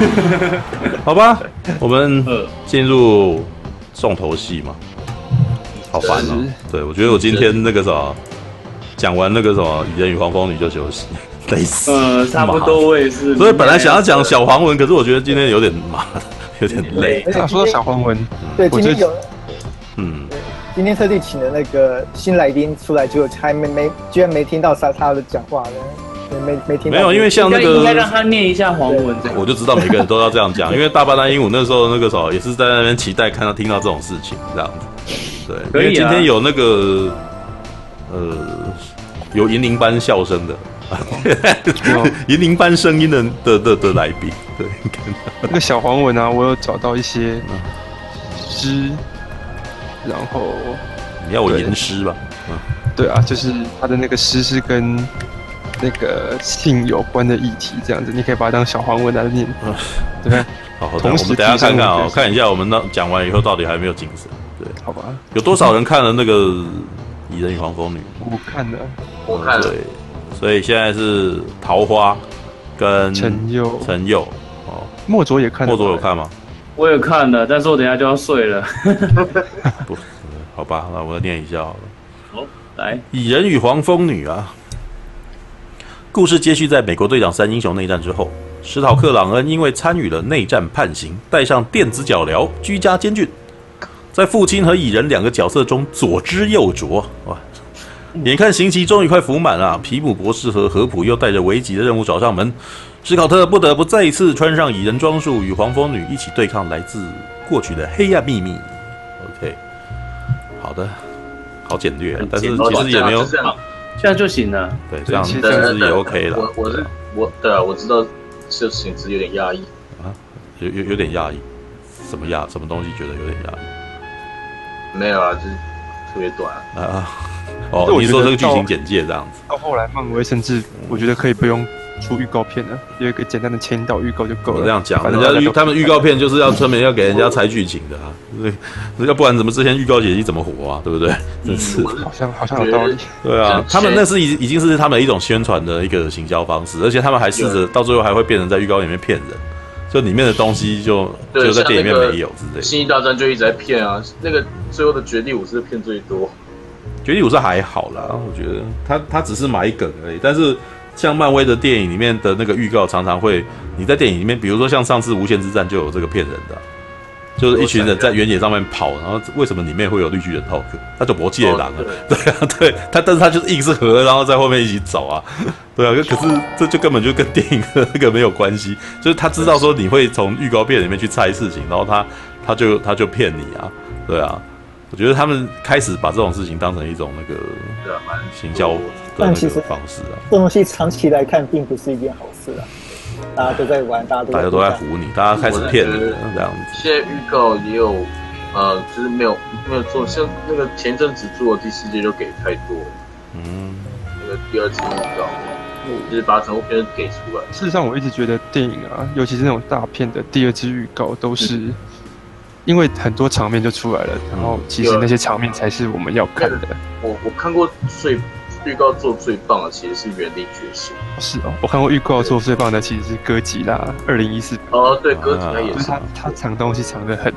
好吧，我们进入重头戏嘛。好烦哦、喔！对，我觉得我今天那个什么，讲完那个什么《蚁人与黄蜂女》就休息，累死。呃，差不多我也是。所以本来想要讲小黄文，可是我觉得今天有点麻，有点累。想说到小黄文，对，今天有，嗯，今天特地请了那个新来宾出来，就还没没居然没听到他他的讲话呢。没没听。没有，因为像那个应该让他念一下黄文，我就知道每个人都要这样讲，因为大班丹鹦鹉那时候那个时候也是在那边期待看到听到这种事情这样子。对，因为今天有那个，呃，有银铃般笑声的，银铃般声音的的的的来宾，对，那个小黄文啊，我有找到一些诗，然后你要我吟诗吧？嗯，对啊，就是他的那个诗是跟那个性有关的议题，这样子，你可以把它当小黄文来念，对，好，好的，我们等下看看啊，看一下我们那讲完以后到底还有没有精神。对，好吧。有多少人看了那个《蚁人与黄蜂女》？我看了，我看了。对，所以现在是桃花跟陈佑，陈佑哦，莫卓也看，莫卓有看吗？我也看了，但是我等下就要睡了。不，好吧，那我来念一下好了。好，来，《蚁人与黄蜂女》啊，故事接续在美国队长三英雄内战之后，史考克·朗恩因为参与了内战判刑，戴上电子脚镣，居家监禁。在父亲和蚁人两个角色中左支右絀，哇！眼看刑期终于快服满了，皮姆博士和何普又带着危急的任务找上门，史考特不得不再一次穿上蚁人装束，与黄蜂女一起对抗来自过去的黑暗秘密。OK，好的，好简略，但是其实也没有，这样就行了。对，这样其实也 OK 了。我我是我，对啊，我知道这简直有点压抑啊，有有有点压抑，什么压？什么东西觉得有点压抑？没有啊，就是特别短啊。啊哦，你说这个剧情简介这样子。到后来，漫威甚至我觉得可以不用出预告片了，有一个简单的签到预告就够了。这样讲，反正人家预他们预告片就是要专门要给人家猜剧情的啊，对，要不然怎么之前预告解析怎么火啊？对不对？真是，好像好像有道理。对啊，他们那是已已经是他们一种宣传的一个行销方式，而且他们还试着到最后还会变成在预告里面骗人。就里面的东西就就在电影里面没有之类。星际大战就一直在骗啊，那个最后的绝地武士骗最多。绝地武士还好啦，我觉得他他只是买梗而已。但是像漫威的电影里面的那个预告，常常会你在电影里面，比如说像上次无限之战就有这个骗人的。就是一群人在原野上面跑，然后为什么里面会有绿巨人 talk？他就搏击狼了，对啊，对他，但是他就是硬是合，然后在后面一起走啊，对啊，可是这就根本就跟电影的那个没有关系，就是他知道说你会从预告片里面去猜事情，然后他他就他就骗你啊，对啊，我觉得他们开始把这种事情当成一种那个行销的那个方式啊，这东西长期来看并不是一件好事啊。大家都在玩，大家都大家都在唬你，大家开始骗人这样子。现在预告也有，呃，就是没有没有做，像那个前阵子做的第四季就给太多，嗯，那个第二季预告，就是把整部片给出来。事实上，我一直觉得电影啊，尤其是那种大片的第二支预告，都是因为很多场面就出来了，然后其实那些场面才是我们要看的。我我看过最。预告做最棒的其实是《原力觉醒》。是哦，我看过预告做最棒的其实是《哥吉拉》二零一四。哦，对，哥吉拉也是。他他藏东西藏的很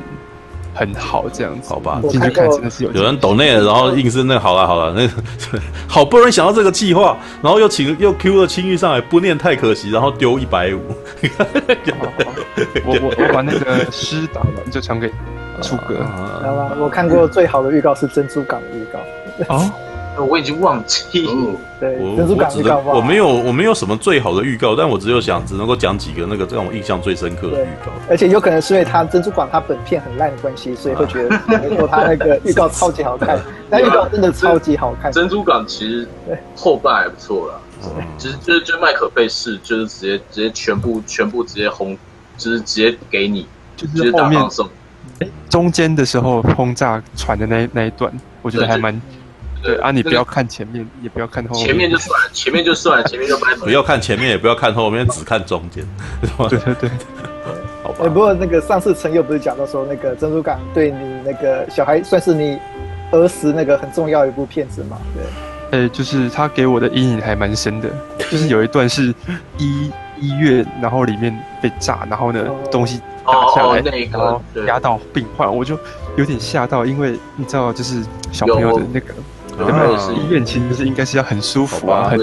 很好，这样子。好吧，进去看真的是有。有人抖内了，然后硬是那好了好了，那 好不容易想到这个计划，然后又请又 Q 了青玉上来，不念太可惜，然后丢一百五。我我我把那个诗打完就传给初哥。知道吗？我看过最好的预告是珍珠港的预告。哦。我已经忘记了，对，我我只能我没有我没有什么最好的预告，但我只有想只能够讲几个那个让我印象最深刻的预告。而且有可能是因为他珍珠港它本片很烂的关系，所以会觉得没有他那个预告超级好看。但预告真的超级好看。珍珠港其实后半还不错啦，其实就是就麦可贝是就是直接直接全部全部直接轰，就是直接给你就是后面中间的时候轰炸船的那那一段，我觉得还蛮。对啊，你不要看前面，也不要看后面。前面就算了，前面就算了，前面就不不要看前面，也不要看后面，只看中间。对对对，好吧。哎，不过那个上次陈佑不是讲到说，那个珍珠港对你那个小孩算是你儿时那个很重要一部片子嘛？对。哎，就是他给我的阴影还蛮深的，就是有一段是一医院，然后里面被炸，然后呢哦东西打下来，哦那个然后对压到病患，我就有点吓到，因为你知道，就是小朋友的那个有对吧我也是医院其实是应该是要很舒服啊，很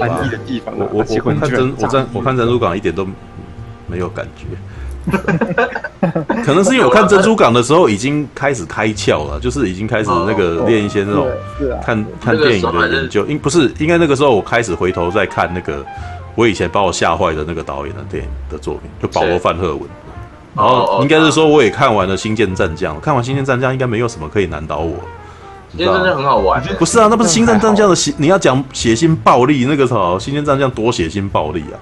安逸的地方啊。我我我看你居然炸珍我在我看珍珠港一点都没有感觉，可能是因为我看珍珠港的时候已经开始开窍了，就是已经开始那个练一些那种看看电影的研究，应不是应该那个时候我开始回头再看那个我以前把我吓坏的那个导演的电影的作品，就保罗范赫文。然后应该是说我也看完了《星舰战将》，看完《星舰战将》应该没有什么可以难倒我。今天真的很好玩，不是啊，那不是《星战战将》的血，你要讲血腥暴力，那个什么《星战战将》多血腥暴力啊！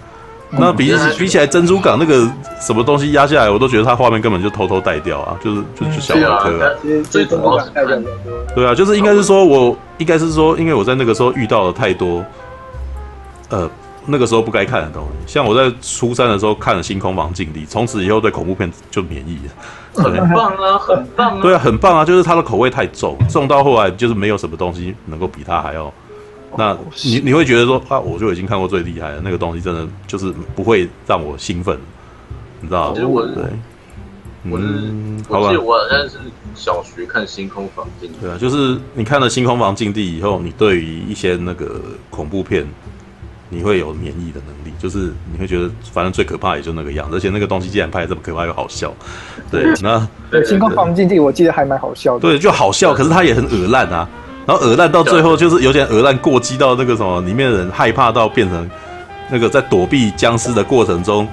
那比起比起来，珍珠港那个什么东西压下来，我都觉得它画面根本就偷偷带掉啊，就是就就小儿科啊。其实其实中国代表很多，对啊，就是应该是说我应该是说，因为我在那个时候遇到了太多，呃，那个时候不该看的东西。像我在初三的时候看了《星空房禁地》，从此以后对恐怖片就免疫了。很棒啊，很棒啊。对啊，很棒啊，就是它的口味太重，重到后来就是没有什么东西能够比它还要。那你你会觉得说啊，我就已经看过最厉害的那个东西，真的就是不会让我兴奋，你知道吗？其实我对，我是我记得，我好像是小学看《星空房禁地》，对啊，就是你看了《星空房禁地》以后，你对于一些那个恐怖片，你会有免疫的能力，就是你会觉得反正最可怕也就那个样子，而且那个东西既然拍得这么可怕又好笑，对，那对，星空房禁地我记得还蛮好笑的，对就好笑，可是它也很恶烂啊。然后恶烂到最后就是有点恶烂过激到那个什么，里面的人害怕到变成那个在躲避僵尸的过程中，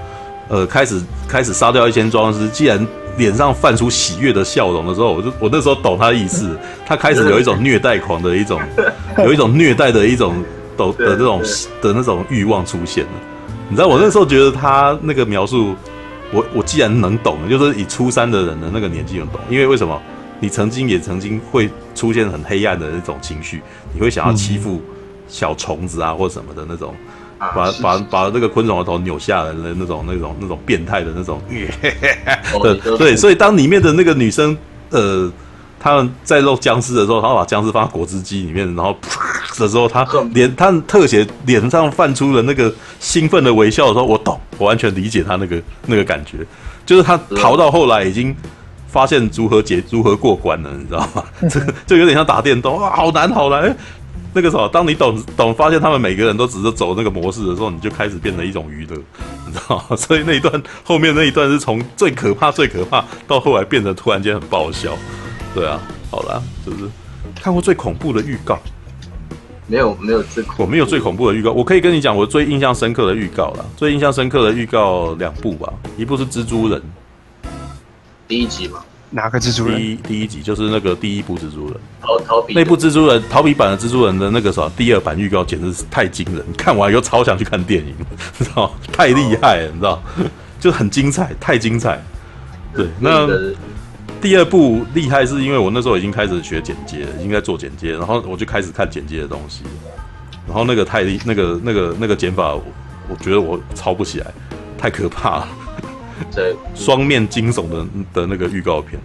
呃，开始开始杀掉一些僵尸，既然脸上泛出喜悦的笑容的时候，我就我那时候懂他的意思，他开始有一种虐待狂的一种，有一种虐待的一种抖的这种的那种欲望出现了。你知道我那时候觉得他那个描述，我我既然能懂，就是以初三的人的那个年纪能懂，因为为什么？你曾经也曾经会出现很黑暗的那种情绪，你会想要欺负小虫子啊或什么的那种，把把把那个昆虫的头扭下来的那种那种那种变态的那种，对对，所以当里面的那个女生呃，他们在肉僵尸的时候，他把僵尸放在果汁机里面，然后 的时候，他脸他特写脸上泛出了那个兴奋的微笑的时候，我懂，我完全理解他那个那个感觉，就是他逃到后来已经。发现如何解如何过关了，你知道吗？这个就有点像打电动啊，好难好难。那个时候，当你懂懂发现他们每个人都只是走那个模式的时候，你就开始变成一种娱乐，你知道吗？所以那一段后面那一段是从最可怕最可怕到后来变得突然间很爆笑。对啊，好啦，就是看过最恐怖的预告，没有没有最恐我没有最恐怖的预告，我可以跟你讲我最印象深刻的预告啦。最印象深刻的预告两部吧，一部是蜘蛛人。第一集嘛，哪个蜘蛛人？第一第一集就是那个第一部蜘蛛人，逃逃避那部蜘蛛人逃避版的蜘蛛人的那个啥第二版预告简直是太惊人，看完以后超想去看电影，你知道太厉害了，你知道，就很精彩，太精彩。对，那第二部厉害是因为我那时候已经开始学剪接了，已经在做剪接，然后我就开始看剪接的东西，然后那个太厉，那个那个那个剪法我，我觉得我抄不起来，太可怕了。这，双面惊悚的的那个预告片，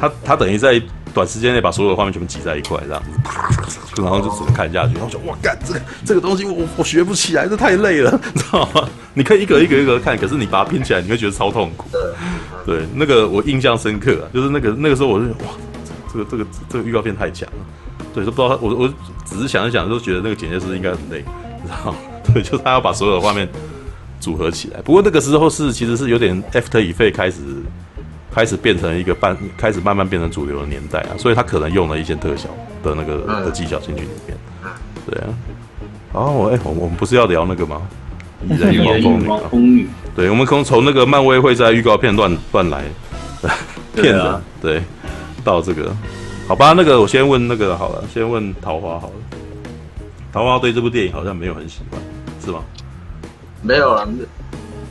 他他等于在短时间内把所有的画面全部挤在一块，这样子，然后就只能看下去。然后就哇，干这个这个东西我我学不起来，这太累了，你 知道吗？你可以一个一个一个看，可是你把它拼起来，你会觉得超痛苦。对，那个我印象深刻啊，就是那个那个时候我就哇，这个这个这个预告片太强了。对，都不知道我我只是想一想，就觉得那个剪接师应该很累，你知道吗？对，就是他要把所有的画面。组合起来，不过那个时候是其实是有点 After Effects 开始开始变成一个半，开始慢慢变成主流的年代啊，所以他可能用了一些特效的那个的技巧进去里面，对啊。然后我哎，我我们不是要聊那个吗？蚁人与黄蜂女。对，我们从从那个漫威会在预告片乱乱来骗人，对，到这个好吧，那个我先问那个好了，先问桃花好了。桃花对这部电影好像没有很喜欢，是吗？没有啊，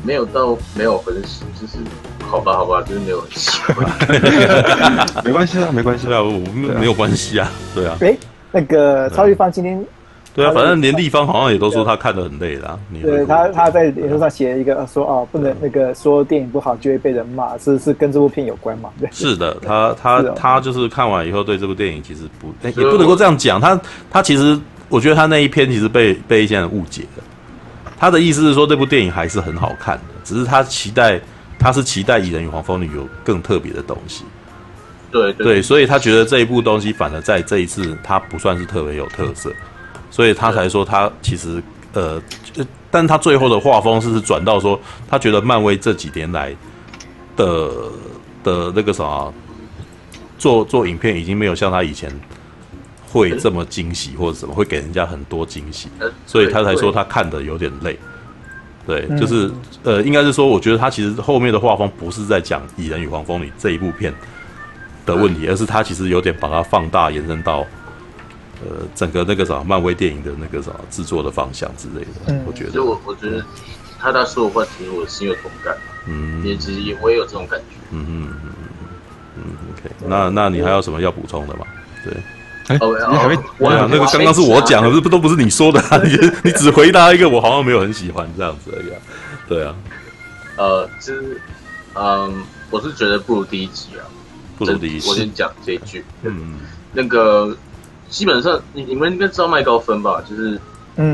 没有到没有很喜，就是好吧，好吧，就是没有很喜欢。没关系啊，没关系啊，我们没有关系啊，对啊。哎，那个超玉芳今天，对啊，反正连立方好像也都说他看得很累啦。对他，他在脸书上写了一个说哦，不能那个说电影不好就会被人骂，是是跟这部片有关嘛？对，是的，他他他就是看完以后对这部电影其实不，也不能够这样讲，他他其实我觉得他那一篇其实被被一些人误解了。他的意思是说这部电影还是很好看的，只是他期待他是期待《蚁人与黄蜂女》有更特别的东西。对对，对，所以他觉得这一部东西反而在这一次他不算是特别有特色，所以他才说他其实呃，但他最后的画风是转到说，他觉得漫威这几年来的的那个什么做做影片已经没有像他以前会这么惊喜或者什么会给人家很多惊喜，所以他才说他看的有点累。对，就是呃，应该是说，我觉得他其实后面的画风不是在讲《蚁人与黄蜂女》这一部片。的问题，而是他其实有点把它放大，延伸到呃整个那个啥漫威电影的那个啥制作的方向之类的。嗯，我觉得，所以我我觉得他他说的话，其实我心有同感。嗯，也其实也我也有这种感觉。嗯嗯嗯嗯嗯。OK，那那你还有什么要补充的吗？对。哎，你还没？我那个刚刚是我讲的，不都不是你说的？你你只回答一个，我好像没有很喜欢这样子而已。对啊。呃，就是嗯，我是觉得不如第一集啊。不如第一集我先讲这一句，嗯，那个基本上你你们应该知道麦高芬吧？就是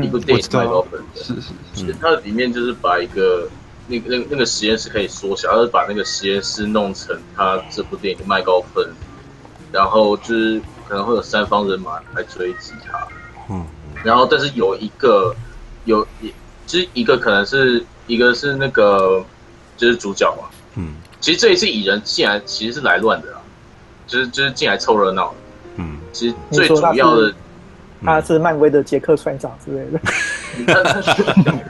一部电影麦高芬的，是是是，它的里面就是把一个那个那那个实验室可以缩小，它是把那个实验室弄成它这部电影的麦高芬，然后就是可能会有三方人马来追击他，嗯，然后但是有一个有一其实一个可能是一个是那个就是主角嘛，嗯，其实这一次蚁人竟然其实是来乱的。就是就是进来凑热闹，嗯，其实最主要的，他是漫威的杰克船长之类的。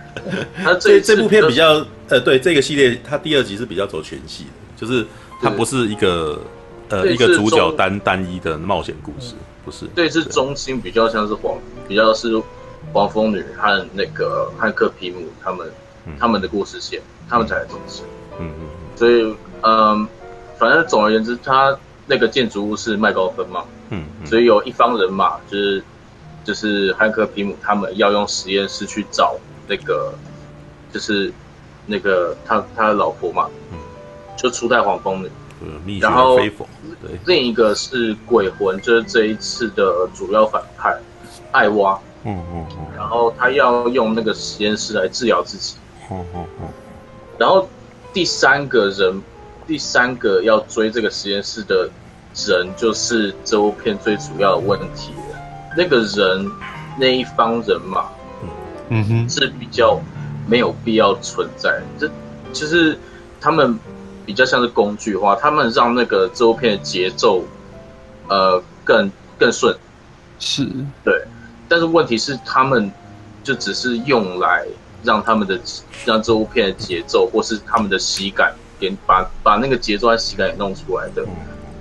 他这这部片比较呃，对这个系列，他第二集是比较走全系的，就是他不是一个呃一个主角单单一的冒险故事，不是。对，是中心比较像是黄，比较是黄蜂女和那个汉克皮姆他们他们的故事线，他们才是中心。嗯嗯。所以嗯，反正总而言之，他。那个建筑物是麦高芬嘛，嗯，嗯，所以有一方人马就是就是汉克皮姆他们要用实验室去找那个就是那个他他的老婆嘛，嗯，就初代黄蜂女，嗯，然后对，另一个是鬼魂，就是这一次的主要反派艾娃，嗯嗯嗯，然后他要用那个实验室来治疗自己，嗯嗯嗯，然后第三个人。第三个要追这个实验室的人，就是这部片最主要的问题了。那个人，那一方人马，嗯哼，是比较没有必要存在。这就是他们比较像是工具化，他们让那个这部片的节奏，呃，更更顺。是，对。但是问题是，他们就只是用来让他们的让这部片的节奏，或是他们的喜感。给把把那个节奏和喜感给弄出来的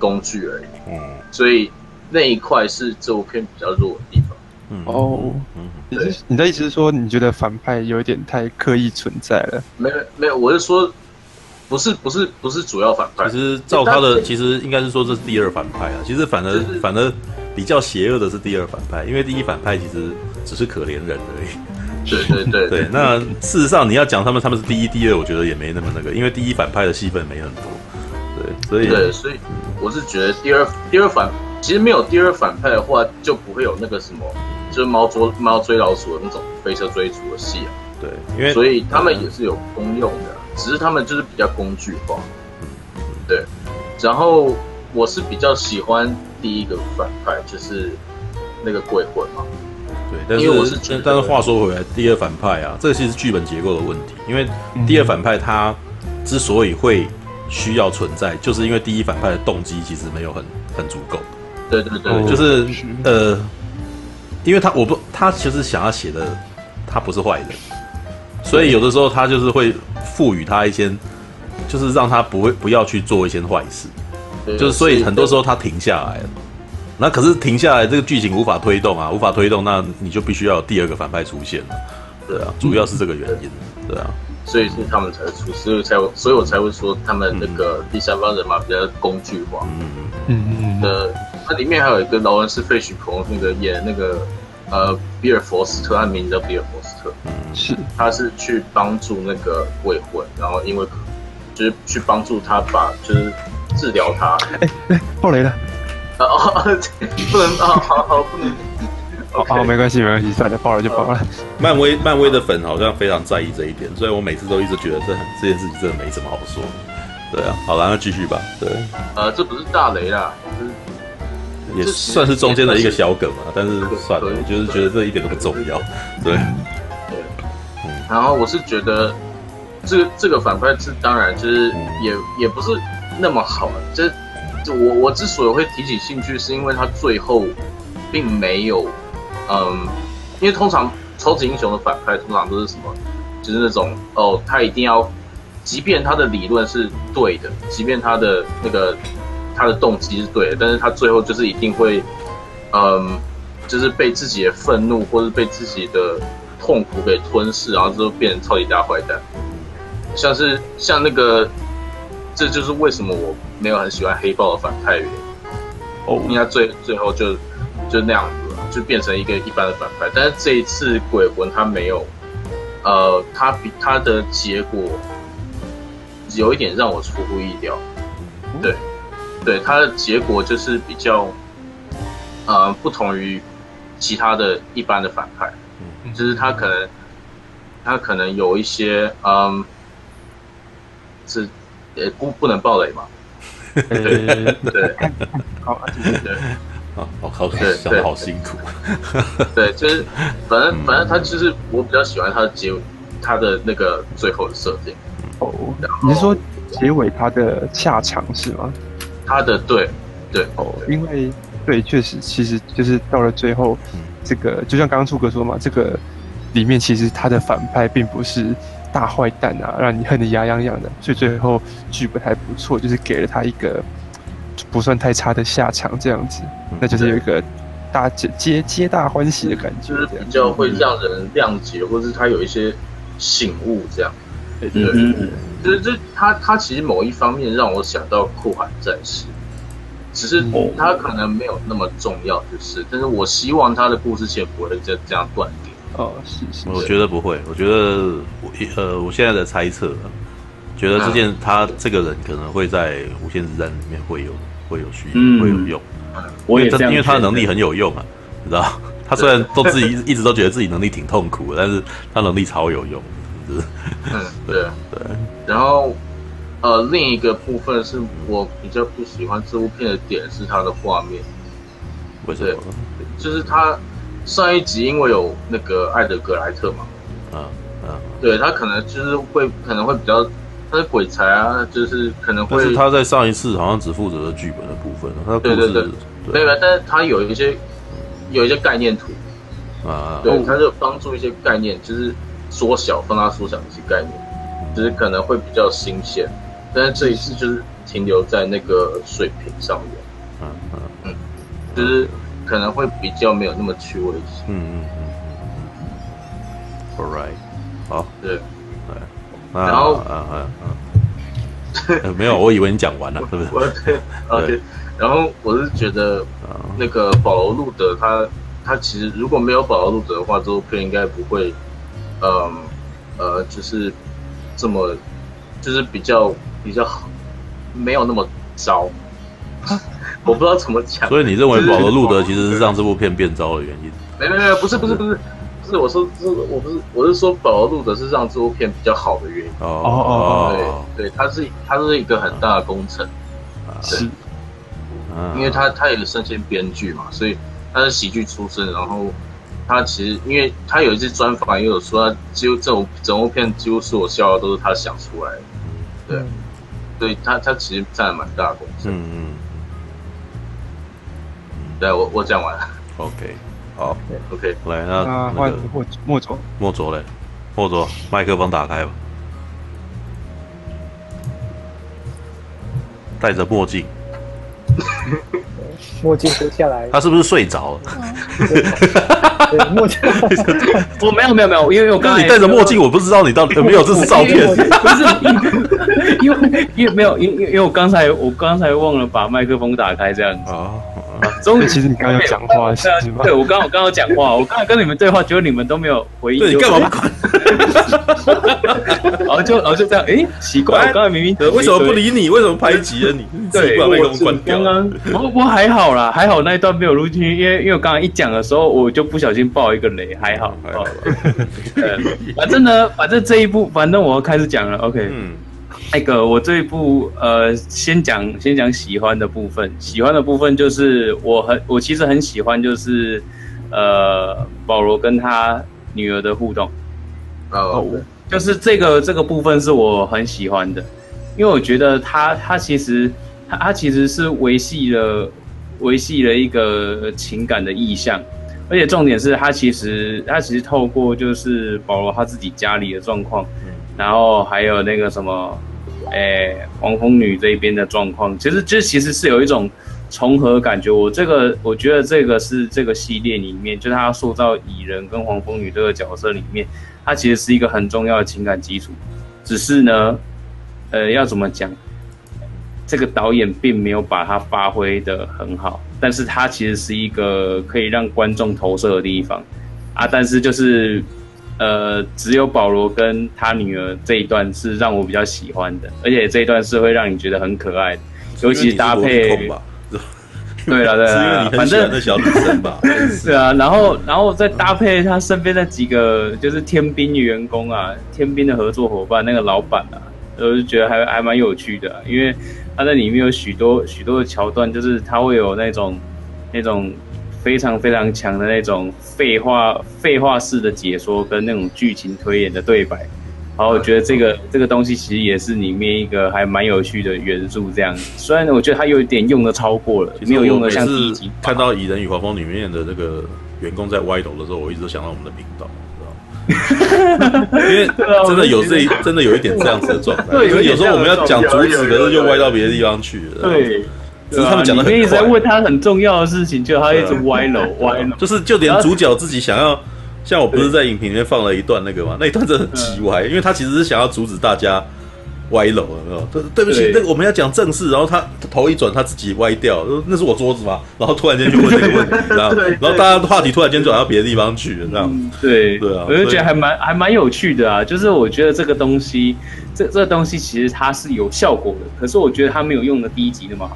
工具而已。嗯，所以那一块是这部片比较弱的地方。嗯哦，嗯，对，你的意思是说，你觉得反派有一点太刻意存在了？没有没有，我是说，不是不是不是主要反派。其实照他的，其实应该是说这是第二反派啊。其实反而反而比较邪恶的是第二反派，因为第一反派其实只是可怜人而已。对对对对，那事实上你要讲他们他们是第一第二，我觉得也没那么那个，因为第一反派的戏份没很多，对，所以对，所以我是觉得第二第二反其实没有第二反派的话，就不会有那个什么，就是猫捉猫追老鼠的那种飞车追逐的戏啊。对，因为所以他们也是有功用的，只是他们就是比较工具化。嗯，对。然后我是比较喜欢第一个反派，就是那个鬼魂嘛。对，但是我是，但是话说回来，第二反派啊，这个其实剧本结构的问题。因为第二反派他之所以会需要存在，就是因为第一反派的动机其实没有很很足够。对对对，就是呃，因为他我不他其实想要写的他不是坏人，所以有的时候他就是会赋予他一些，就是让他不会不要去做一些坏事，就是所以很多时候他停下来了。那可是停下来，这个剧情无法推动啊，无法推动，那你就必须要有第二个反派出现了，对啊，主要是这个原因，对啊，所以是他们才出，所以才所以我才会说他们那个第三方人马比较工具化，嗯嗯嗯。的，它里面还有一个劳恩斯费许朋那个演那个呃比尔佛斯特，他名字叫比尔佛斯特，嗯，是，他是去帮助那个鬼魂，然后因为就是去帮助他把就是治疗他，哎哎，爆雷了。哦，不能啊，好好不能哦，没关系，没关系，算了，爆了就爆了。漫威，漫威的粉好像非常在意这一点，所以我每次都一直觉得这这件事情真的没什么好说。对啊，好了，那继续吧。对，呃，这不是大雷啦，也算是中间的一个小梗嘛，但是算了，我就是觉得这一点都不重要。对，对，然后我是觉得这个这个反派是当然就是也也不是那么好，这就我我之所以会提起兴趣，是因为他最后并没有，嗯，因为通常超级英雄的反派通常都是什么，就是那种哦，他一定要。即便他的理论是对的，即便他的那个他的动机是对的，但是他最后就是一定会，嗯，就是被自己的愤怒或者被自己的痛苦给吞噬，然后之后变成超级大坏蛋。像是像那个，这就是为什么我没有很喜欢黑豹的反派原因。哦，因为他最最后就就那样子，就变成一个一般的反派。但是这一次鬼魂他没有，呃，他比他的结果。有一点让我出乎意料，对，对，他的结果就是比较，呃，不同于其他的一般的反派，就是他可能，他可能有一些，嗯，是，也不不能暴雷嘛，对对，好，对，好，好，对，想的好辛苦，对，就是，反正反正他就是我比较喜欢他的结，他的那个最后的设定。哦，你是说结尾他的下场是吗？他的对对。哦，因为对，确实，其实就是到了最后，这个就像刚刚初哥说嘛，这个里面其实他的反派并不是大坏蛋啊，让你恨得牙痒痒的，所以最后剧本还不错，就是给了他一个不算太差的下场，这样子，那就是有一个大皆皆皆大欢喜的感觉，就是比较会让人谅解，或是他有一些醒悟这样。对，对，对，就是这他他其实某一方面让我想到酷寒战士，只是他可能没有那么重要，就是，但是我希望他的故事线不会这这样断裂。哦，是是，我觉得不会，我觉得我呃我现在的猜测，觉得这件他这个人可能会在无限之战里面会有会有需要会有用，我也因为他的能力很有用啊，你知道，他虽然都自己一直都觉得自己能力挺痛苦的，但是他能力超有用。嗯，对。对，然后，呃，另一个部分是我比较不喜欢这部片的点是它的画面，为什么？就是他上一集因为有那个艾德格莱特嘛，啊啊，对他可能就是会可能会比较他是鬼才啊，就是可能会，但是他在上一次好像只负责了剧本的部分，他对对对，对。吧？但是他有一些有一些概念图。啊，对，他就帮助一些概念，就是。缩小、放大、缩小一些概念，就是可能会比较新鲜，但是这一次就是停留在那个水平上面，嗯嗯嗯，就是可能会比较没有那么趣味性，嗯嗯嗯，All right，好，对，对，然后嗯嗯嗯，没有，我以为你讲完了，是不是？对，OK，然后我是觉得那个保罗·路德他他其实如果没有保罗·路德的话，这部片应该不会。嗯，呃，就是这么，就是比较比较好，没有那么糟。我不知道怎么讲。所以你认为保罗·路德其实是让这部片变糟的原因？没没没，不是不是不是不是，我说是，我不是，我是说保罗·路德是让这部片比较好的原因。哦哦哦，对对，他是他是一个很大的工程，是，因为他他也是身兼编剧嘛，所以他是喜剧出身，然后。他其实，因为他有一次专访，也有说，他几乎这种整部片几乎所有笑话都是他想出来的。对，对他他其实占了蛮大的。嗯嗯。对我我讲完了。OK，好。OK，来那换莫莫卓，莫卓嘞，莫卓，麦克风打开吧。戴着墨镜。墨镜脱下来，他是不是睡着了？墨镜，我没有没有没有，因为我刚才你戴着墨镜，我不知道你到底有没有这是照片，不是因为因为没有因因为我刚才我刚才忘了把麦克风打开这样子。终于，其实你刚刚有讲话是吗？对，我刚我刚刚讲话，我刚才跟你们对话，结果你们都没有回应。对，你干嘛不管？然 后就然后就这样，哎，奇怪，我刚才明明为什么不理你？为什么排挤了你？对，我刚刚我我还好啦，还好那一段没有录进去，因为因为我刚刚一讲的时候，我就不小心爆一个雷，还好，还好。反正呢，反正这一部，反正我要开始讲了，OK。嗯。那个，我这一部呃，先讲先讲喜欢的部分。喜欢的部分就是我很我其实很喜欢，就是呃，保罗跟他女儿的互动。哦，就是这个这个部分是我很喜欢的，因为我觉得他他其实他他其实是维系了维系了一个情感的意向，而且重点是他其实他其实透过就是保罗他自己家里的状况，然后还有那个什么。哎，黄蜂女这边的状况，其实这其实是有一种重合感觉。我这个我觉得这个是这个系列里面，就是他塑造蚁人跟黄蜂女这个角色里面，它其实是一个很重要的情感基础。只是呢，呃，要怎么讲？这个导演并没有把它发挥的很好，但是它其实是一个可以让观众投射的地方啊。但是就是。呃，只有保罗跟他女儿这一段是让我比较喜欢的，而且这一段是会让你觉得很可爱的，尤其搭配。对了，对了，反正那小女生吧。对啊，然后，然后再搭配他身边那几个就是天兵员工啊，天兵的合作伙伴，那个老板啊，我就觉得还还蛮有趣的，因为他在里面有许多许多的桥段，就是他会有那种那种。非常非常强的那种废话废话式的解说跟那种剧情推演的对白，然后我觉得这个这个东西其实也是里面一个还蛮有趣的元素。这样，虽然我觉得它有一点用的超过了，没有用的像第一集。看到《蚁人与黄蜂》里面的那个员工在歪头的时候，我一直都想到我们的频道？因为真的有这一真的有一点这样子的状态，对，有时候我们要讲主旨，可是就歪到别的地方去了。对。只是他们讲的很，一直在问他很重要的事情，就他一直歪楼 歪楼，就是就连主角自己想要，像我不是在影评里面放了一段那个嘛？那一段真的很奇歪，因为他其实是想要阻止大家歪楼，有没有？对对不起，那个我们要讲正事，然后他头一转，他自己歪掉，那是我桌子吗？然后突然间就问这个问题，然后 然后大家话题突然间转到别的地方去了，这样对对啊，我就觉得还蛮还蛮有趣的啊，就是我觉得这个东西，这这个东西其实它是有效果的，可是我觉得它没有用的第一集那么好。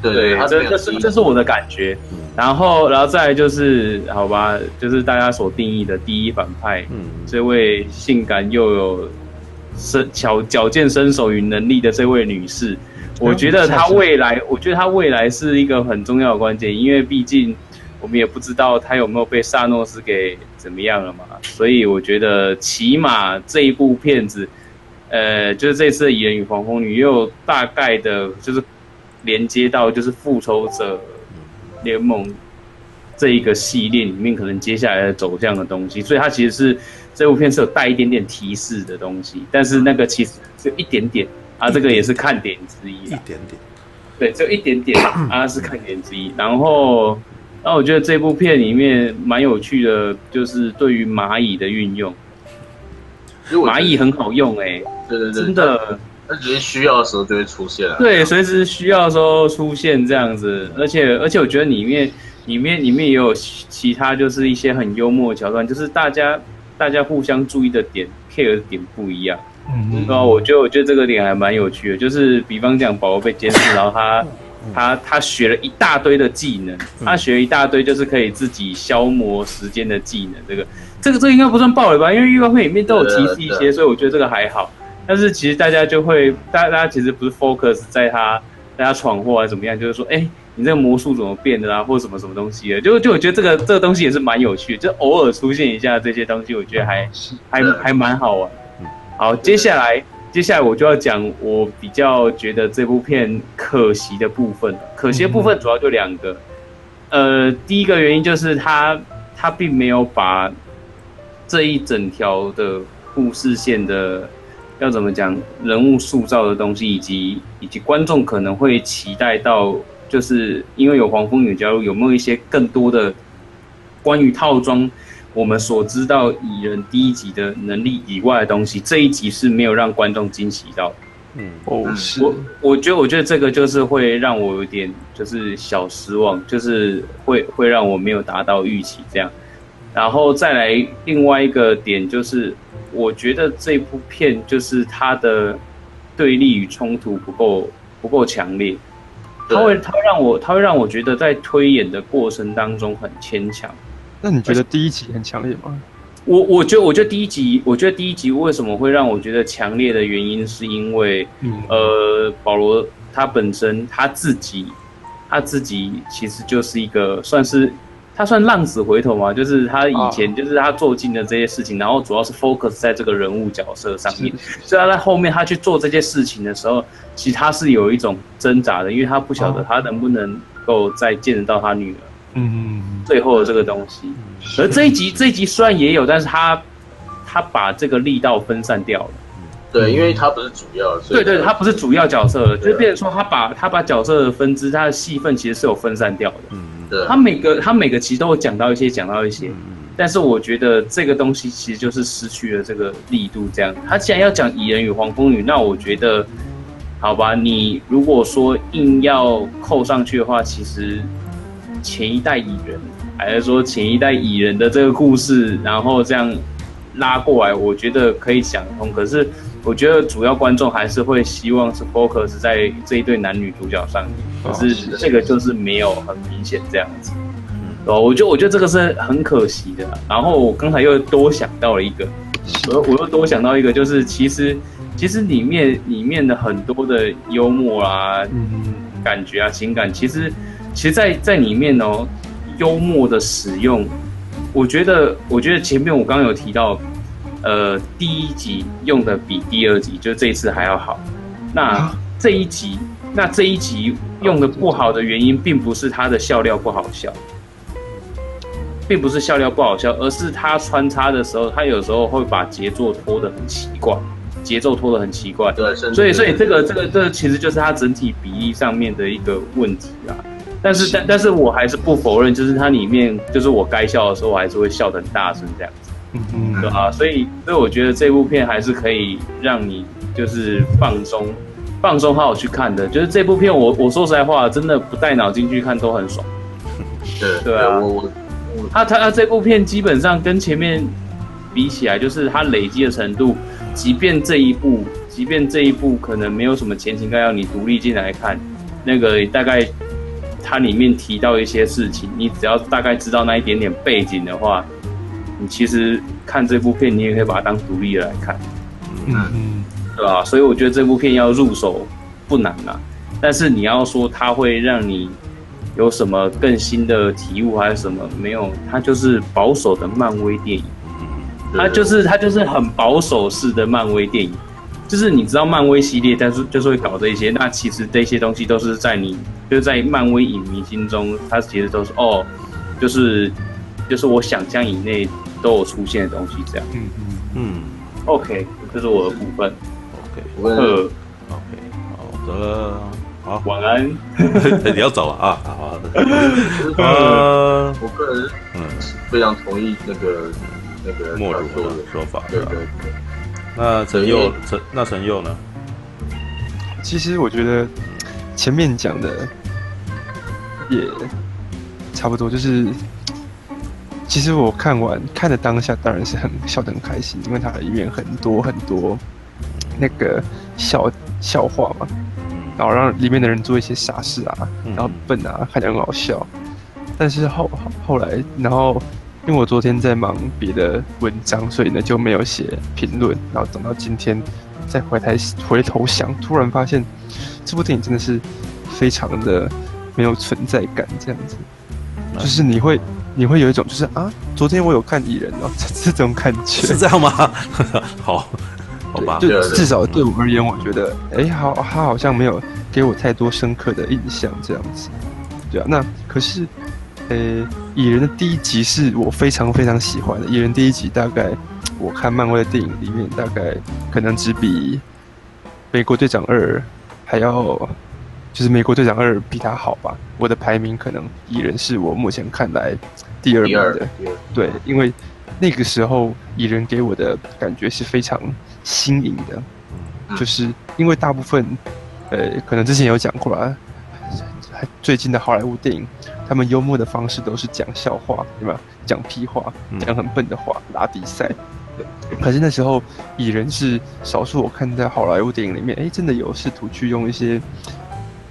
对，这这是这是我的感觉，然后然后再来就是好吧，就是大家所定义的第一反派，嗯，这位性感又有身巧矫健身手与能力的这位女士，我觉得她未来，我觉得她未来是一个很重要的关键，因为毕竟我们也不知道她有没有被萨诺斯给怎么样了嘛，所以我觉得起码这一部片子，呃，就是这次的蚁人与黄蜂女又有大概的，就是。连接到就是复仇者联盟这一个系列里面，可能接下来的走向的东西，所以它其实是这部片是有带一点点提示的东西，但是那个其实就一点点啊，这个也是看点之一，一点点，对，就一点点 啊，是看点之一。然后，那我觉得这部片里面蛮有趣的，就是对于蚂蚁的运用，蚂蚁很好用哎、欸，对对对，真的。那只是需要的时候就会出现了。对，随时需要的时候出现这样子，而且而且我觉得里面里面里面也有其他就是一些很幽默的桥段，就是大家大家互相注意的点 care 的点不一样。嗯，然后我觉得我觉得这个点还蛮有趣的，就是比方讲宝宝被监视，然后他他他学了一大堆的技能，他学了一大堆就是可以自己消磨时间的技能。这个这个这个应该不算暴雷吧？因为预告片里面都有提示一些，所以我觉得这个还好。但是其实大家就会，大家大家其实不是 focus 在他，大家闯祸还是怎么样，就是说，哎、欸，你这个魔术怎么变的啊，或者什么什么东西的，就就我觉得这个这个东西也是蛮有趣的，就偶尔出现一下这些东西，我觉得还还还蛮好玩。好，接下来接下来我就要讲我比较觉得这部片可惜的部分，可惜的部分主要就两个，呃，第一个原因就是他他并没有把这一整条的故事线的。要怎么讲人物塑造的东西，以及以及观众可能会期待到，就是因为有黄蜂女加入，有没有一些更多的关于套装我们所知道蚁人第一集的能力以外的东西？这一集是没有让观众惊喜到。嗯，哦，是我我觉得我觉得这个就是会让我有点就是小失望，就是会会让我没有达到预期这样。然后再来另外一个点就是，我觉得这部片就是它的对立与冲突不够不够强烈，它会它会让我它会让我觉得在推演的过程当中很牵强。那你觉得第一集很强烈吗？我我觉得，我觉得第一集，我觉得第一集为什么会让我觉得强烈的原因，是因为，嗯、呃，保罗他本身他自己，他自己其实就是一个算是他算浪子回头嘛，就是他以前就是他做尽了这些事情，然后主要是 focus 在这个人物角色上面，所以他在后面他去做这些事情的时候，其实他是有一种挣扎的，因为他不晓得他能不能够再见得到他女儿。嗯，最后的这个东西，而这一集这一集虽然也有，但是他他把这个力道分散掉了。对，因为他不是主要，对对，他不是主要角色了，就变成说他把他把角色的分支，他的戏份其实是有分散掉的。嗯，对。他每个他每个其实都会讲到一些，讲到一些，但是我觉得这个东西其实就是失去了这个力度。这样，他既然要讲蚁人与黄蜂女，那我觉得，好吧，你如果说硬要扣上去的话，其实。前一代蚁人，还是说前一代蚁人的这个故事，然后这样拉过来，我觉得可以想通。可是我觉得主要观众还是会希望是 focus 在这一对男女主角上面，可是这个就是没有很明显这样子。哦，我觉得我觉得这个是很可惜的。然后我刚才又多想到了一个，我我又多想到一个，就是其实其实里面里面的很多的幽默啊，感觉啊，情感，其实。其实在，在在里面哦，幽默的使用，我觉得，我觉得前面我刚刚有提到，呃，第一集用的比第二集，就这一次还要好。那这一集，那这一集用的不好的原因，并不是他的笑料不好笑，并不是笑料不好笑，而是他穿插的时候，他有时候会把节奏拖得很奇怪，节奏拖得很奇怪。对，所以，所以这个，这个，这个其实就是他整体比例上面的一个问题啊。但是但但是我还是不否认，就是它里面就是我该笑的时候，我还是会笑得很大声这样子，嗯嗯，对啊，所以所以我觉得这部片还是可以让你就是放松放松好好去看的。就是这部片我我说实在话，真的不带脑筋去看都很爽。对对啊，我我他他他这部片基本上跟前面比起来，就是它累积的程度，即便这一部即便这一部可能没有什么前情，概要你独立进来看，那个大概。它里面提到一些事情，你只要大概知道那一点点背景的话，你其实看这部片，你也可以把它当独立的来看，嗯嗯，对吧？所以我觉得这部片要入手不难啊，但是你要说它会让你有什么更新的体悟还是什么，没有，它就是保守的漫威电影，它就是它就是很保守式的漫威电影。就是你知道漫威系列，但是就是会搞这些，那其实这些东西都是在你就是在漫威影迷心中，它其实都是哦，就是就是我想象以内都有出现的东西这样。嗯嗯嗯。OK，这是我的部分。OK，呃，OK，好的，好，晚安。你要走了啊？好的。呃，我个人嗯非常同意那个那个莫如的说法，对对对。那陈佑陈那陈佑呢？其实我觉得前面讲的也差不多，就是其实我看完看的当下当然是很笑得很开心，因为它里面很多很多那个笑笑话嘛，然后让里面的人做一些傻事啊，然后笨啊，看起来很好笑。但是后后来，然后。因为我昨天在忙别的文章，所以呢就没有写评论。然后等到今天再回台回头想，突然发现这部电影真的是非常的没有存在感，这样子，就是你会你会有一种就是啊，昨天我有看蚁人哦，这 这种感觉是这样吗？好，好吧，就至少对我而言，我觉得哎，好，他好像没有给我太多深刻的印象，这样子，对啊，那可是。呃，蚁人的第一集是我非常非常喜欢的。蚁人第一集大概我看漫威的电影里面，大概可能只比美国队长二还要，就是美国队长二比他好吧。我的排名可能蚁人是我目前看来第二名的。对，因为那个时候蚁人给我的感觉是非常新颖的，就是因为大部分，呃，可能之前有讲过啦，最近的好莱坞电影，他们幽默的方式都是讲笑话，对吧？讲屁话，讲很笨的话，拉比赛。可是那时候，蚁人是少数我看在好莱坞电影里面，哎，真的有试图去用一些，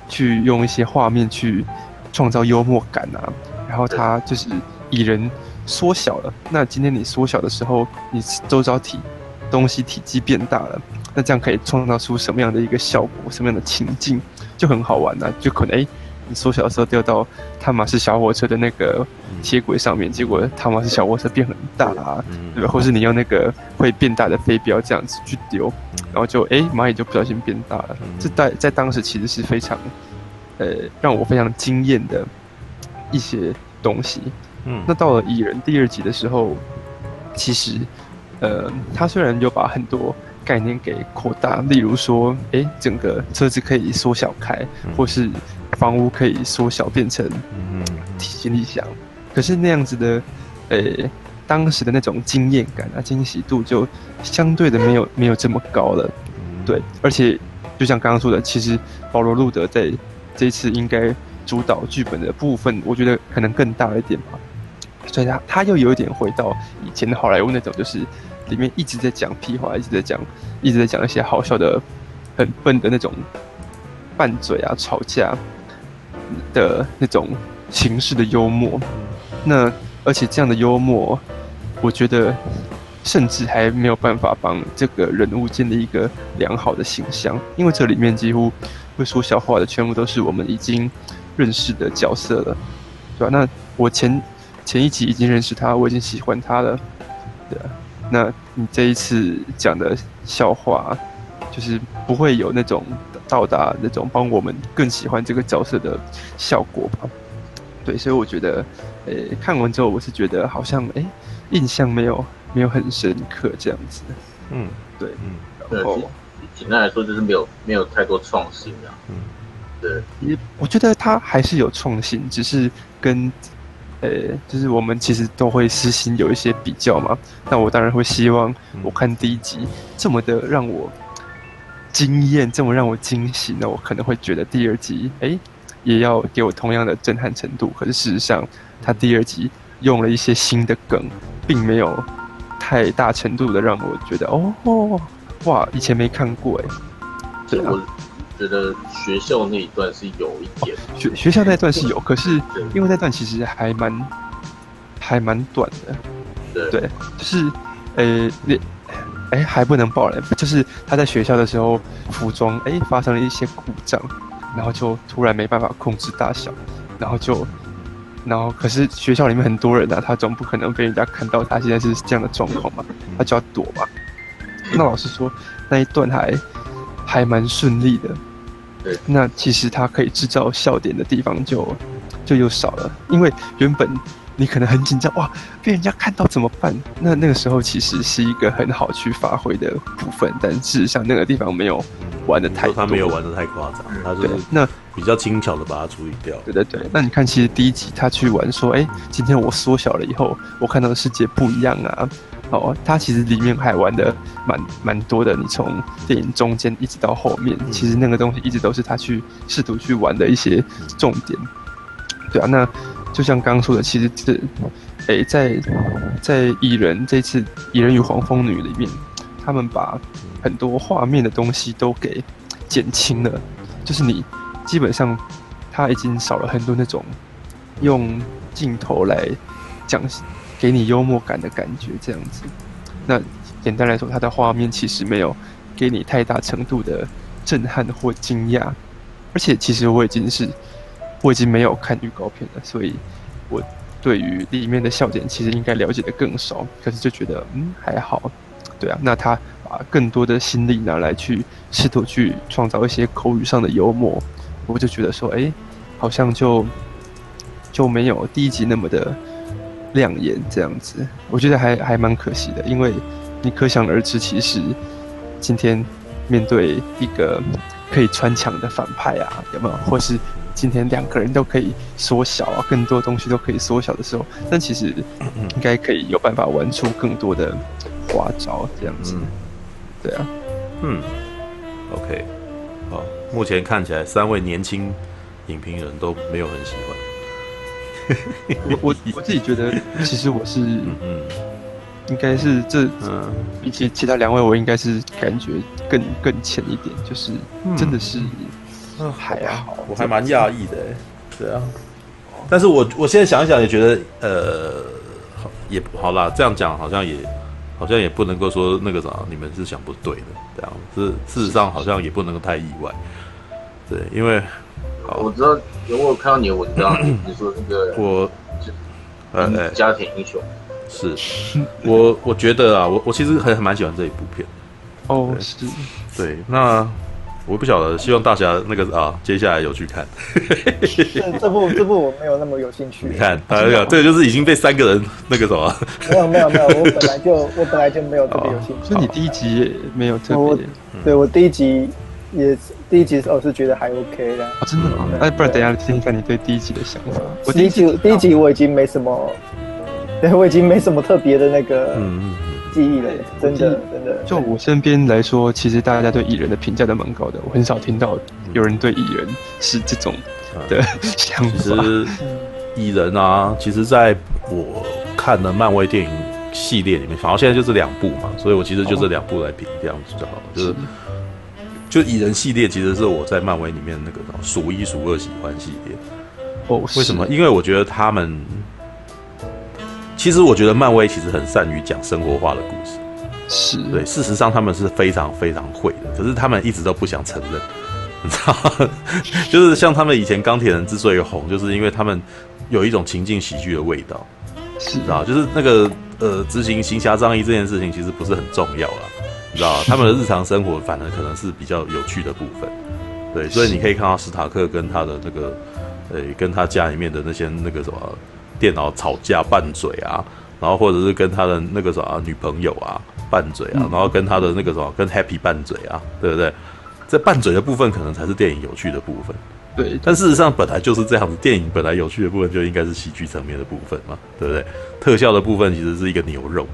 去用一些画面去创造幽默感啊。然后他就是蚁人缩小了，那今天你缩小的时候，你周遭体东西体积变大了，那这样可以创造出什么样的一个效果，什么样的情境，就很好玩呢、啊？就可能哎。你缩小的时候掉到汤马斯小火车的那个铁轨上面，结果汤马斯小火车变很大啊，对吧？或是你用那个会变大的飞镖这样子去丢，然后就哎蚂蚁就不小心变大了。这在在当时其实是非常呃让我非常惊艳的一些东西。嗯，那到了蚁人第二集的时候，其实呃他虽然有把很多概念给扩大，例如说哎整个车子可以缩小开，或是房屋可以缩小变成行李箱，可是那样子的，呃、欸，当时的那种惊艳感啊、惊喜度就相对的没有 没有这么高了，对，而且就像刚刚说的，其实保罗·路德在这一次应该主导剧本的部分，我觉得可能更大一点吧，所以他他又有一点回到以前的好莱坞那种，就是里面一直在讲屁话，一直在讲，一直在讲一些好笑的、很笨的那种拌嘴啊、吵架。的那种形式的幽默，那而且这样的幽默，我觉得甚至还没有办法帮这个人物建立一个良好的形象，因为这里面几乎会说笑话的全部都是我们已经认识的角色了，对吧？那我前前一集已经认识他，我已经喜欢他了，对啊。那你这一次讲的笑话，就是不会有那种。到达那种帮我们更喜欢这个角色的效果吧，对，所以我觉得，呃、欸，看完之后我是觉得好像，诶、欸，印象没有没有很深刻这样子，嗯，对，嗯，然后简单来说就是没有没有太多创新啊，嗯，对，也我觉得他还是有创新，只是跟，呃、欸，就是我们其实都会私心有一些比较嘛，那我当然会希望我看第一集这么的让我。惊艳，这么让我惊喜，那我可能会觉得第二集，哎，也要给我同样的震撼程度。可是事实上，他第二集用了一些新的梗，并没有太大程度的让我觉得，哦，哇，以前没看过，哎。对啊，我觉得学校那一段是有一点，哦、学学校那段是有，可是因为那段其实还蛮还蛮短的，对，对就是，呃，你。哎，还不能爆雷，就是他在学校的时候，服装哎发生了一些故障，然后就突然没办法控制大小，然后就，然后可是学校里面很多人啊，他总不可能被人家看到他现在是这样的状况嘛，他就要躲嘛。那老师说，那一段还还蛮顺利的。对，那其实他可以制造笑点的地方就就又少了，因为原本。你可能很紧张哇，被人家看到怎么办？那那个时候其实是一个很好去发挥的部分，但事实上那个地方没有玩的太多，他没有玩的太夸张，他是那比较轻巧的把它处理掉。对对对，那你看，其实第一集他去玩说，哎、欸，今天我缩小了以后，我看到的世界不一样啊。哦，他其实里面还玩的蛮蛮多的。你从电影中间一直到后面，其实那个东西一直都是他去试图去玩的一些重点。对啊，那。就像刚刚说的，其实是，诶，在在蚁人这次《蚁人与黄蜂女》里面，他们把很多画面的东西都给减轻了，就是你基本上他已经少了很多那种用镜头来讲给你幽默感的感觉，这样子。那简单来说，它的画面其实没有给你太大程度的震撼或惊讶，而且其实我已经是。我已经没有看预告片了，所以我对于里面的笑点其实应该了解的更少。可是就觉得嗯还好，对啊。那他把更多的心力拿来去试图去创造一些口语上的幽默，我就觉得说，哎，好像就就没有第一集那么的亮眼这样子。我觉得还还蛮可惜的，因为你可想而知，其实今天面对一个可以穿墙的反派啊，有没有？或是今天两个人都可以缩小啊，更多东西都可以缩小的时候，但其实应该可以有办法玩出更多的花招，这样子。对啊，嗯，OK，好，目前看起来三位年轻影评人都没有很喜欢。我我我自己觉得，其实我是嗯，应该是这嗯，比起其他两位，我应该是感觉更更浅一点，就是真的是嗯。还好，我还蛮讶异的，对啊。但是我我现在想一想，也觉得呃，也好啦，这样讲好像也。好像也不能够说那个啥，你们是想不对的，这样。是事实上好像也不能够太意外，对，因为我知道，因为我有看到你的文章，你说那个我，呃，家庭英雄，是我我觉得啊，我我其实很蛮喜欢这一部片，哦，是，对，那。我不晓得，希望大侠那个啊，接下来有去看。这这部这部我没有那么有兴趣。你看，哎呀，这个就是已经被三个人那个什么。没有没有没有，我本来就我本来就没有特别有兴趣。所以你第一集也没有特别。对我第一集也第一集我是觉得还 OK 的。啊，真的吗？那不然等一下听一下你对第一集的想法。我第一集第一集我已经没什么，对我已经没什么特别的那个。嗯。记忆了，真的真的。就我身边来说，其实大家对蚁人的评价都蛮高的。我很少听到有人对蚁人是这种的想法。其实蚁人啊，其实在我看的漫威电影系列里面，反正现在就这两部嘛，所以我其实就这两部来评这样子就好了。就是就蚁人系列，其实是我在漫威里面那个数一数二喜欢系列。哦，为什么？因为我觉得他们。其实我觉得漫威其实很善于讲生活化的故事，是对。事实上他们是非常非常会的，可是他们一直都不想承认，你知道？就是像他们以前钢铁人之所以红，就是因为他们有一种情境喜剧的味道，是，你知道？就是那个呃，执行行侠仗义这件事情其实不是很重要了，你知道？他们的日常生活反而可能是比较有趣的部分，对。所以你可以看到史塔克跟他的那个呃，跟他家里面的那些那个什么。电脑吵架拌嘴啊，然后或者是跟他的那个什么女朋友啊拌嘴啊，然后跟他的那个什么跟 Happy 拌嘴啊，对不对？这拌嘴的部分可能才是电影有趣的部分。对，但事实上本来就是这样子，电影本来有趣的部分就应该是喜剧层面的部分嘛，对不对？特效的部分其实是一个牛肉，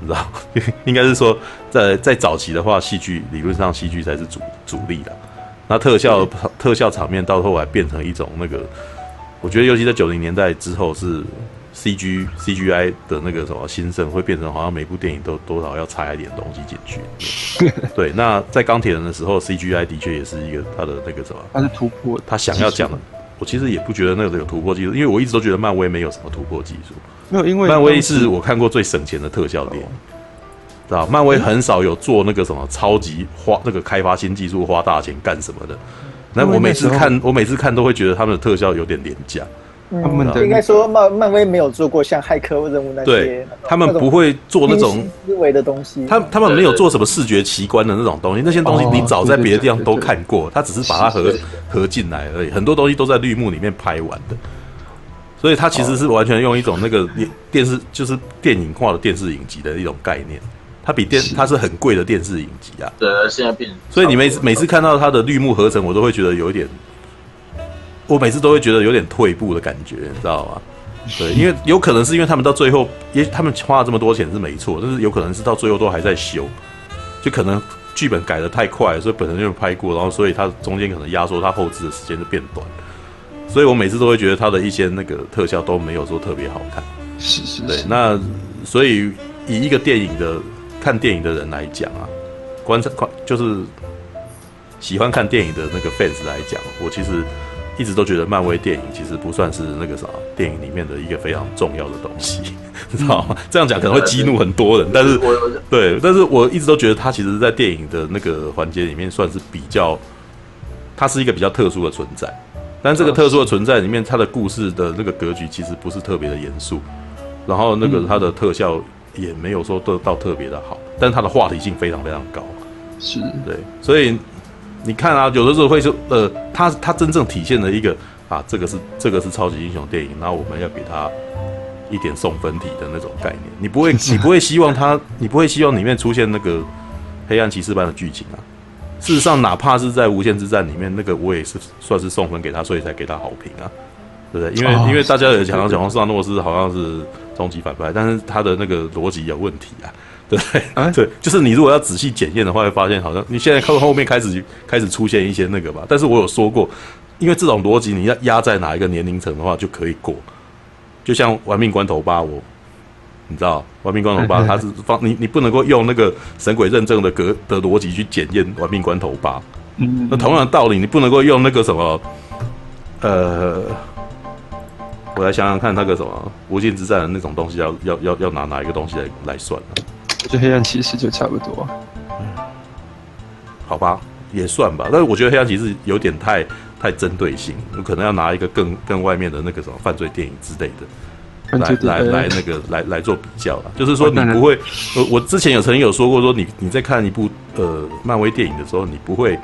你知道？应该是说在在早期的话，戏剧理论上戏剧才是主主力的，那特效特效场面到后来变成一种那个。我觉得，尤其在九零年代之后，是 C G C G I 的那个什么兴盛，会变成好像每部电影都多少要插一点东西进去。对，那在钢铁人的时候，C G I 的确也是一个他的那个什么，他是突破，他想要讲的。我其实也不觉得那个有突破技术，因为我一直都觉得漫威没有什么突破技术。没有，因为漫威是我看过最省钱的特效电影，知道？漫威很少有做那个什么超级花那个开发新技术花大钱干什么的。那我每次看，我每次看都会觉得他们的特效有点廉价。他们，应该说漫漫威没有做过像骇客任务那些，对，他们不会做那种思维的东西。他他们没有做什么视觉奇观的那种东西，那些东西你早在别的地方都看过，他只是把它合合进来而已。很多东西都在绿幕里面拍完的，所以它其实是完全用一种那个电视就是电影化的电视影集的一种概念。它比电，它是很贵的电视影集啊。对，现在变。所以你每每次看到它的绿幕合成，我都会觉得有一点，我每次都会觉得有点退步的感觉，你知道吗？对，因为有可能是因为他们到最后，也他们花了这么多钱是没错，但是有可能是到最后都还在修，就可能剧本改的太快，所以本身就拍过，然后所以它中间可能压缩它后置的时间就变短，所以我每次都会觉得它的一些那个特效都没有说特别好看。是是，对，那所以以一个电影的。看电影的人来讲啊，观察观就是喜欢看电影的那个 fans 来讲，我其实一直都觉得漫威电影其实不算是那个啥电影里面的一个非常重要的东西，你知道吗？这样讲可能会激怒很多人，但是对，但是我一直都觉得它其实，在电影的那个环节里面算是比较，它是一个比较特殊的存在。但这个特殊的存在里面，它的故事的那个格局其实不是特别的严肃，然后那个它的特效。也没有说得到特别的好，但是它的话题性非常非常高，是对，所以你看啊，有的时候会说，呃，它它真正体现了一个啊，这个是这个是超级英雄电影，那我们要给它一点送分题的那种概念，你不会 你不会希望它，你不会希望里面出现那个黑暗骑士般的剧情啊。事实上，哪怕是在无限之战里面，那个我也是算是送分给他，所以才给他好评啊。对不对？因为、哦、因为大家也讲到讲到萨诺斯好像是终极反派，但是他的那个逻辑有问题啊，对不对？啊，对，就是你如果要仔细检验的话，会发现好像你现在看后面开始开始出现一些那个吧。但是我有说过，因为这种逻辑你要压在哪一个年龄层的话就可以过。就像玩命关头八，我你知道，玩命关头八它 是放你你不能够用那个神鬼认证的格的逻辑去检验玩命关头八。嗯，那同样的道理，你不能够用那个什么，呃。我来想想看，那个什么无尽之战的那种东西要，要要要要拿哪一个东西来来算呢？我觉得黑暗骑士就差不多。嗯，好吧，也算吧。但是我觉得黑暗骑士有点太太针对性，我可能要拿一个更更外面的那个什么犯罪电影之类的来来来那个来来做比较啦。就是说你不会，我我之前有曾经有说过，说你你在看一部呃漫威电影的时候，你不会，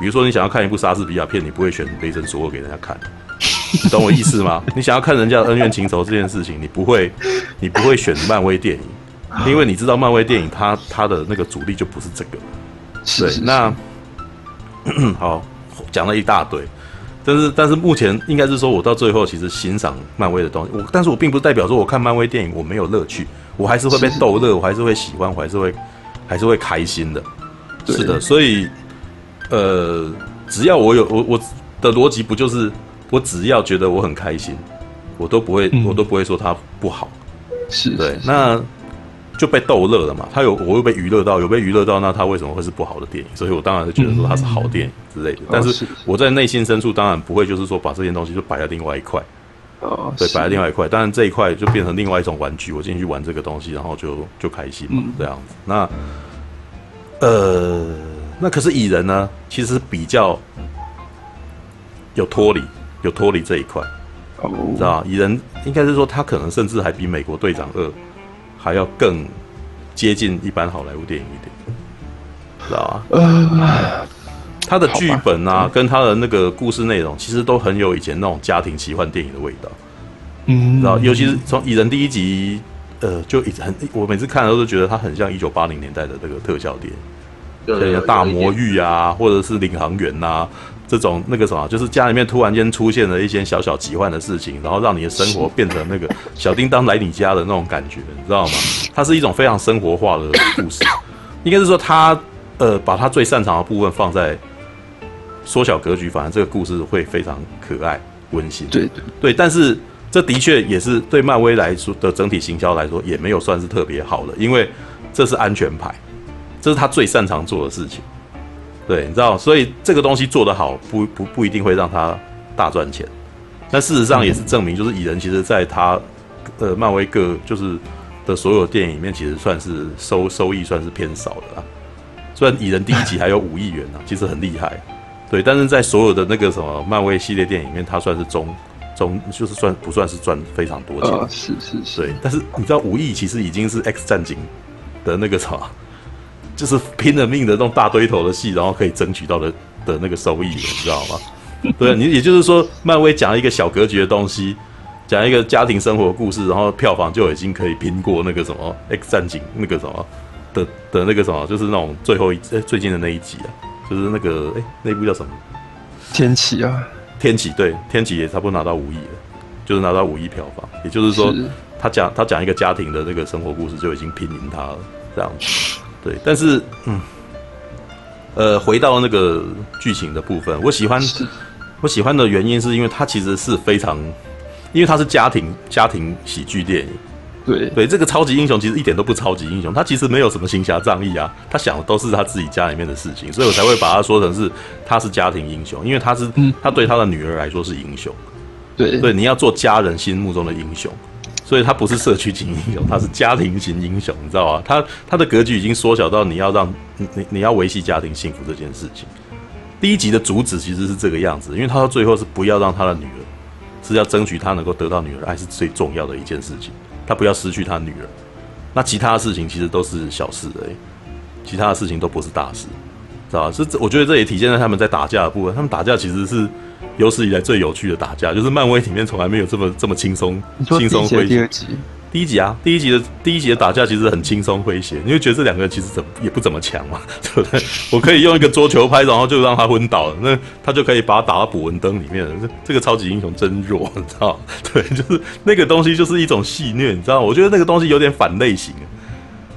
比如说你想要看一部莎士比亚片，你不会选雷神索尔给人家看。你懂我意思吗？你想要看人家的恩怨情仇这件事情，你不会，你不会选漫威电影，因为你知道漫威电影它它的那个主力就不是这个。对，那 好讲了一大堆，但是但是目前应该是说，我到最后其实欣赏漫威的东西，我但是我并不代表说我看漫威电影我没有乐趣，我还是会被逗乐，我还是会喜欢，我还是会 还是会开心的。是的，所以呃，只要我有我我的逻辑不就是。我只要觉得我很开心，我都不会，嗯、我都不会说它不好，是对，那就被逗乐了嘛。他有，我又被娱乐到，有被娱乐到，那他为什么会是不好的电影？所以我当然是觉得说它是好电影之类的。嗯、但是我在内心深处当然不会，就是说把这件东西就摆在另外一块，哦，对，摆在另外一块。当然这一块就变成另外一种玩具，我进去玩这个东西，然后就就开心嘛，嗯、这样子。那呃，那可是蚁人呢，其实比较有脱离。有脱离这一块，哦知道蚁人应该是说他可能甚至还比美国队长二还要更接近一般好莱坞电影一点，知道吧？他的剧本啊，跟他的那个故事内容，其实都很有以前那种家庭奇幻电影的味道。嗯，然后，尤其是从蚁人第一集，呃，就一直很，我每次看的时候都觉得它很像一九八零年代的那个特效电影，像大魔域啊，或者是领航员呐。这种那个什么，就是家里面突然间出现了一些小小奇幻的事情，然后让你的生活变成那个 小叮当来你家的那种感觉，你知道吗？它是一种非常生活化的故事，应该是说他呃把他最擅长的部分放在缩小格局，反而这个故事会非常可爱温馨。对对对，但是这的确也是对漫威来说的整体行销来说也没有算是特别好的，因为这是安全牌，这是他最擅长做的事情。对，你知道，所以这个东西做得好，不不不一定会让他大赚钱。那事实上也是证明，就是蚁人其实在他呃漫威各就是的所有电影里面，其实算是收收益算是偏少的啦。虽然蚁人第一集还有五亿元呢，其实很厉害。对，但是在所有的那个什么漫威系列电影里面，他算是中中，就是算不算是赚非常多钱？是是是。对，但是你知道五亿其实已经是 X 战警的那个什么？就是拼了命的那种大堆头的戏，然后可以争取到的的那个收益，你知道吗？对，你也就是说，漫威讲一个小格局的东西，讲一个家庭生活故事，然后票房就已经可以拼过那个什么 X 战警那个什么的的那个什么，就是那种最后一哎最近的那一集啊，就是那个哎那部叫什么？天启啊，天启对，天启也差不多拿到五亿了，就是拿到五亿票房，也就是说是他讲他讲一个家庭的那个生活故事就已经拼赢他了，这样子。对，但是，嗯，呃，回到那个剧情的部分，我喜欢，我喜欢的原因是因为它其实是非常，因为它是家庭家庭喜剧电影。对对，这个超级英雄其实一点都不超级英雄，他其实没有什么行侠仗义啊，他想的都是他自己家里面的事情，所以我才会把他说成是他是家庭英雄，因为他是他对他的女儿来说是英雄。对对，你要做家人心目中的英雄。所以他不是社区型英雄，他是家庭型英雄，你知道吗？他他的格局已经缩小到你要让你你你要维系家庭幸福这件事情。第一集的主旨其实是这个样子，因为他到最后是不要让他的女儿，是要争取他能够得到女儿爱是最重要的一件事情，他不要失去他女儿。那其他的事情其实都是小事而已，其他的事情都不是大事，知道吧？这我觉得这也体现在他们在打架的部分，他们打架其实是。有史以来最有趣的打架，就是漫威里面从来没有这么这么轻松轻松诙谐。第一集啊，第一集的第一集的打架其实很轻松诙谐，你会觉得这两个人其实怎么也不怎么强嘛，对不对？我可以用一个桌球拍，然后就让他昏倒了，那他就可以把他打到捕蚊灯里面了。这这个超级英雄真弱，你知道？对，就是那个东西就是一种戏虐，你知道？我觉得那个东西有点反类型，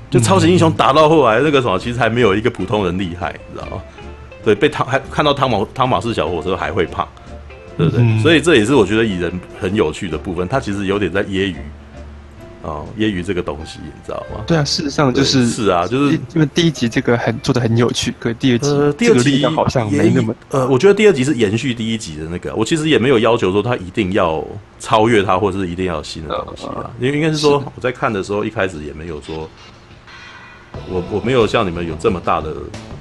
就超级英雄打到后来那个什么，其实还没有一个普通人厉害，你知道吗？对，被汤还看到汤马汤马士小火车还会怕，对不对？嗯、所以这也是我觉得蚁人很有趣的部分，他其实有点在揶揄。哦，揶揄这个东西，你知道吗？对啊，事实上就是是啊，就是因为第一集这个很做的很有趣，可第二集、呃、第二集好像没那么呃，我觉得第二集是延续第一集的那个，我其实也没有要求说他一定要超越他，或者是一定要有新的东西啊，因为应该是说我在看的时候一开始也没有说，我我没有像你们有这么大的。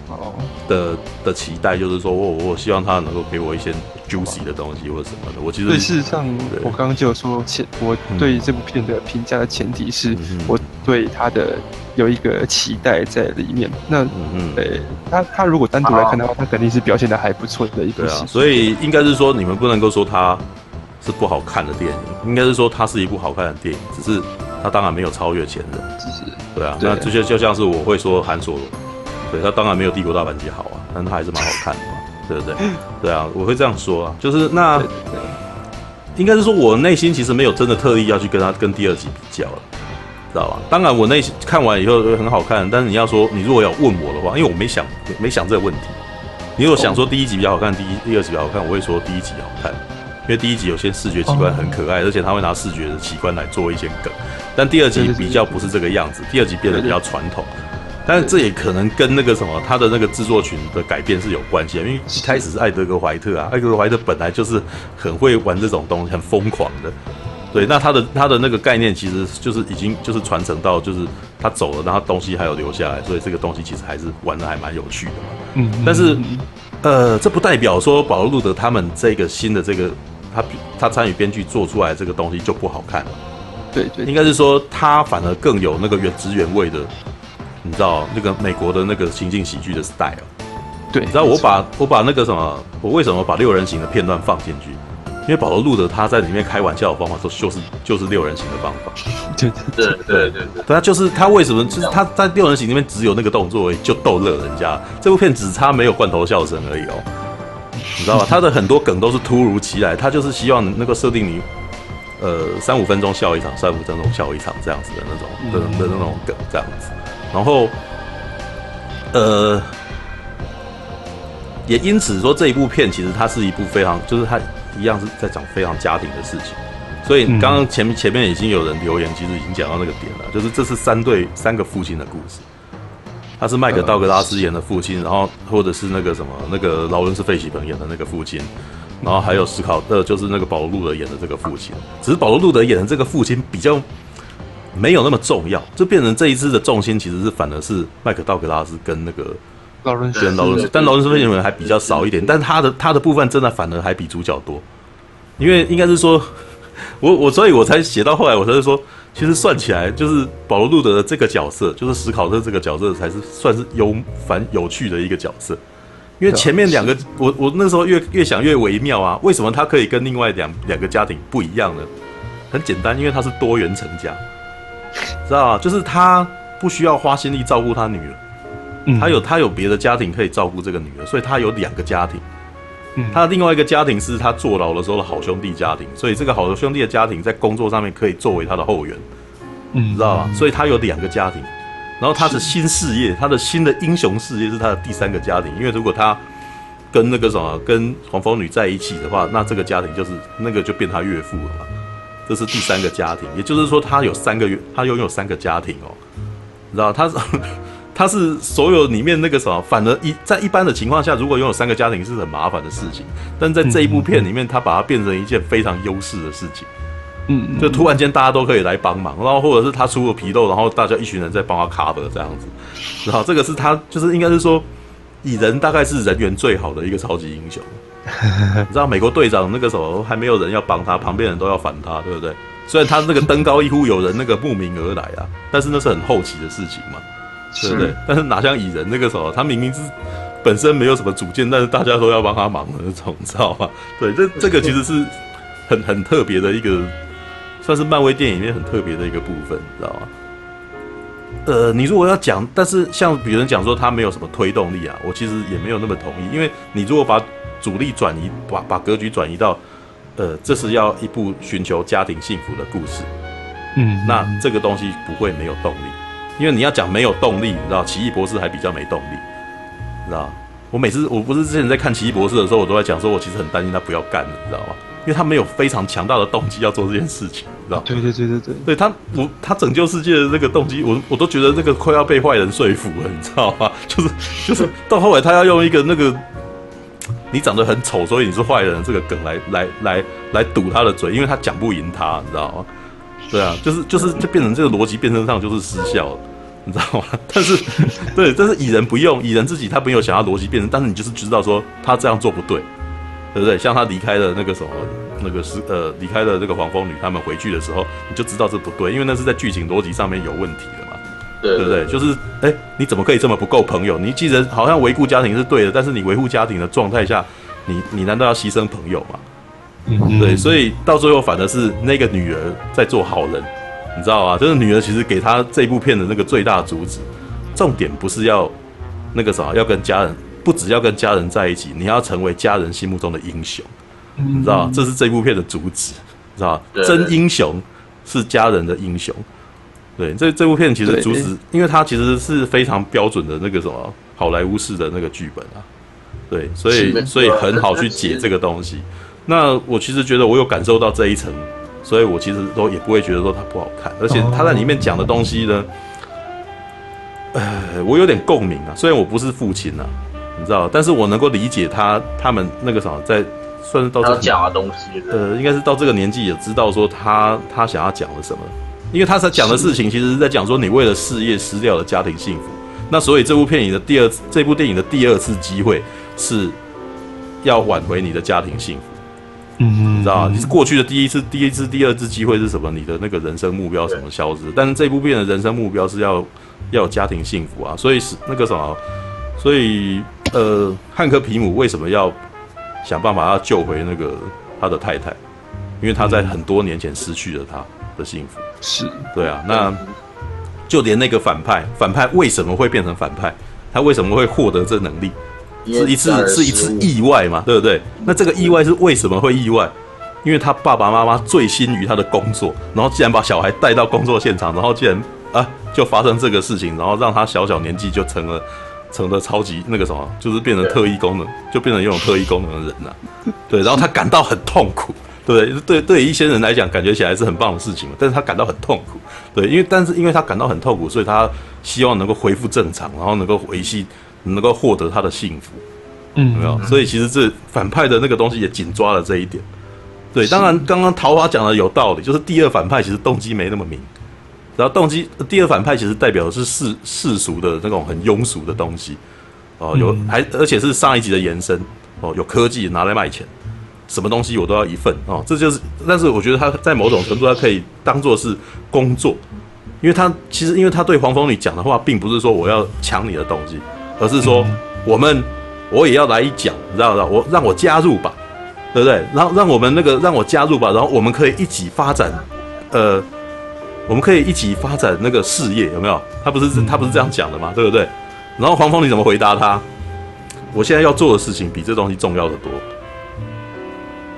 哦，的的期待就是说，我我希望他能够给我一些 juicy 的东西或者什么的。我其实对，事实上，我刚刚就有说前，我对这部片的评价的前提是我对他的有一个期待在里面。那嗯，对，他他如果单独来看的话，他肯定是表现的还不错的一个。对啊，所以应该是说，你们不能够说他是不好看的电影，应该是说它是一部好看的电影，只是他当然没有超越前人。只是对啊，那这些就像是我会说韩索罗。对，他当然没有《帝国大反击》好啊，但他还是蛮好看的嘛，对不对？对啊，我会这样说啊，就是那应该是说，我内心其实没有真的特意要去跟他跟第二集比较了，知道吧？当然，我内心看完以后很好看，但是你要说你如果要问我的话，因为我没想没想这个问题，你如果想说第一集比较好看，第一第二集比较好看，我会说第一集好看，因为第一集有些视觉奇观很可爱，而且他会拿视觉的奇观来做一些梗，但第二集比较不是这个样子，第二集变得比较传统。但是这也可能跟那个什么，他的那个制作群的改变是有关系的，因为一开始是艾德格怀特啊，艾德格怀特本来就是很会玩这种东西，很疯狂的。对，那他的他的那个概念其实就是已经就是传承到就是他走了，然后东西还有留下来，所以这个东西其实还是玩的还蛮有趣的嘛。嗯，但是呃，这不代表说保罗路德他们这个新的这个他他参与编剧做出来这个东西就不好看了。对对，应该是说他反而更有那个原汁原味的。你知道那个美国的那个情景喜剧的 style，对，你知道我把我把那个什么，我为什么把六人行的片段放进去？因为保罗路德他在里面开玩笑的方法，说就是就是六人行的方法，对对对对对，他就是他为什么就是他在六人行里面只有那个动作而已，就逗乐人家。这部片只差没有罐头笑声而已哦，你知道吧？他的很多梗都是突如其来，他就是希望那个设定你，呃，三五分钟笑一场，三五分钟笑一场这样子的那种的的那种梗这样子。然后，呃，也因此说这一部片其实它是一部非常，就是它一样是在讲非常家庭的事情。所以刚刚前面前面已经有人留言，其实已经讲到那个点了，就是这是三对三个父亲的故事。他是麦克道格拉斯演的父亲，然后或者是那个什么那个劳伦斯费雪彭演的那个父亲，然后还有史考特，就是那个保罗路德演的这个父亲。只是保罗路德演的这个父亲比较。没有那么重要，就变成这一支的重心其实是反而是麦克道格拉斯跟那个劳伦斯，劳伦斯，但劳伦斯费雪还比较少一点，但他的他的部分真的反而还比主角多，因为应该是说，我我所以我才写到后来，我才是说，其实算起来就是保罗路德的这个角色，就是史考特这个角色才是算是有反有趣的一个角色，因为前面两个我我那时候越越想越微妙啊，为什么他可以跟另外两两个家庭不一样呢？很简单，因为他是多元成家。知道啊，就是他不需要花心力照顾他女儿，嗯，他有他有别的家庭可以照顾这个女儿，所以他有两个家庭。嗯，他的另外一个家庭是他坐牢的时候的好兄弟家庭，所以这个好兄弟的家庭在工作上面可以作为他的后援，嗯，知道吧？所以他有两个家庭，然后他的新事业，他的新的英雄事业是他的第三个家庭，因为如果他跟那个什么跟黄蜂女在一起的话，那这个家庭就是那个就变他岳父了嘛。这是第三个家庭，也就是说，他有三个月，他拥有三个家庭哦，你知道，他是他是所有里面那个什么，反而一在一般的情况下，如果拥有三个家庭是很麻烦的事情，但在这一部片里面，他把它变成一件非常优势的事情，嗯，就突然间大家都可以来帮忙，然后或者是他出了纰漏，然后大家一群人在帮他 cover 这样子，然后这个是他就是应该是说，蚁人大概是人缘最好的一个超级英雄。你知道美国队长那个时候还没有人要帮他，旁边人都要反他，对不对？虽然他那个登高一呼，有人那个慕名而来啊，但是那是很后期的事情嘛，对不对？是但是哪像蚁人那个时候，他明明是本身没有什么主见，但是大家都要帮他忙的那种，你知道吗？对，这这个其实是很很特别的一个，算是漫威电影里面很特别的一个部分，你知道吗？呃，你如果要讲，但是像比人讲说他没有什么推动力啊，我其实也没有那么同意，因为你如果把主力转移，把把格局转移到，呃，这是要一部寻求家庭幸福的故事，嗯，那这个东西不会没有动力，因为你要讲没有动力，你知道，奇异博士还比较没动力，你知道。我每次我不是之前在看奇异博士的时候，我都在讲说，我其实很担心他不要干了，你知道吗？因为他没有非常强大的动机要做这件事情，你知道？对对对对对，对他我他拯救世界的这个动机，我我都觉得这个快要被坏人说服了，你知道吗？就是就是到后来他要用一个那个你长得很丑，所以你是坏人这个梗来来来来堵他的嘴，因为他讲不赢他，你知道吗？对啊，就是就是就变成这个逻辑变成上就是失效了。你知道吗？但是，对，但是蚁人不用，蚁人自己他没有想要逻辑变成，但是你就是知道说他这样做不对，对不对？像他离开了那个什么，那个是呃离开了这个黄蜂女他们回去的时候，你就知道这不对，因为那是在剧情逻辑上面有问题的嘛，对不对？就是哎，你怎么可以这么不够朋友？你既然好像维护家庭是对的，但是你维护家庭的状态下，你你难道要牺牲朋友吗？嗯，对，所以到最后反而是那个女儿在做好人。你知道吗，就是女儿其实给他这部片的那个最大主旨，重点不是要那个啥，要跟家人，不只要跟家人在一起，你要成为家人心目中的英雄，你知道，这是这部片的主旨，你知道真英雄是家人的英雄。对，这这部片其实主旨，因为它其实是非常标准的那个什么好莱坞式的那个剧本啊，对，所以所以很好去解这个东西。那我其实觉得我有感受到这一层。所以我其实都也不会觉得说它不好看，而且他在里面讲的东西呢，呃，我有点共鸣啊。虽然我不是父亲啊，你知道，但是我能够理解他他们那个什么，在算是到这讲的东西，呃，应该是到这个年纪也知道说他他想要讲的什么，因为他在讲的事情其实是在讲说你为了事业失掉了家庭幸福，那所以这部片影的第二这部电影的第二次机会是要挽回你的家庭幸福。嗯，你知道，你是过去的第一次、第一次、第二次机会是什么？你的那个人生目标什么消失？但是这部片的人生目标是要要有家庭幸福啊，所以是那个什么，所以呃，汉克皮姆为什么要想办法要救回那个他的太太？因为他在很多年前失去了他的幸福。是，对啊，那就连那个反派，反派为什么会变成反派？他为什么会获得这能力？是一次是一次意外嘛，对不对？那这个意外是为什么会意外？因为他爸爸妈妈醉心于他的工作，然后竟然把小孩带到工作现场，然后竟然啊就发生这个事情，然后让他小小年纪就成了成了超级那个什么，就是变成特异功能，就变成拥有特异功能的人了。对，然后他感到很痛苦，对对对，对一些人来讲感觉起来是很棒的事情，但是他感到很痛苦，对，因为但是因为他感到很痛苦，所以他希望能够恢复正常，然后能够维系。能够获得他的幸福，嗯，有没有？所以其实这反派的那个东西也紧抓了这一点。对，当然刚刚桃花讲的有道理，就是第二反派其实动机没那么明，然后动机第二反派其实代表的是世世俗的那种很庸俗的东西，哦，有还而且是上一集的延伸，哦，有科技拿来卖钱，什么东西我都要一份。哦，这就是，但是我觉得他在某种程度他可以当做是工作，因为他其实因为他对黄蜂女讲的话，并不是说我要抢你的东西。而是说，我们我也要来一讲，你知道不？我让我加入吧，对不对？然后让我们那个让我加入吧，然后我们可以一起发展，呃，我们可以一起发展那个事业，有没有？他不是他不是这样讲的吗？对不对？然后黄蜂你怎么回答他？我现在要做的事情比这东西重要的多。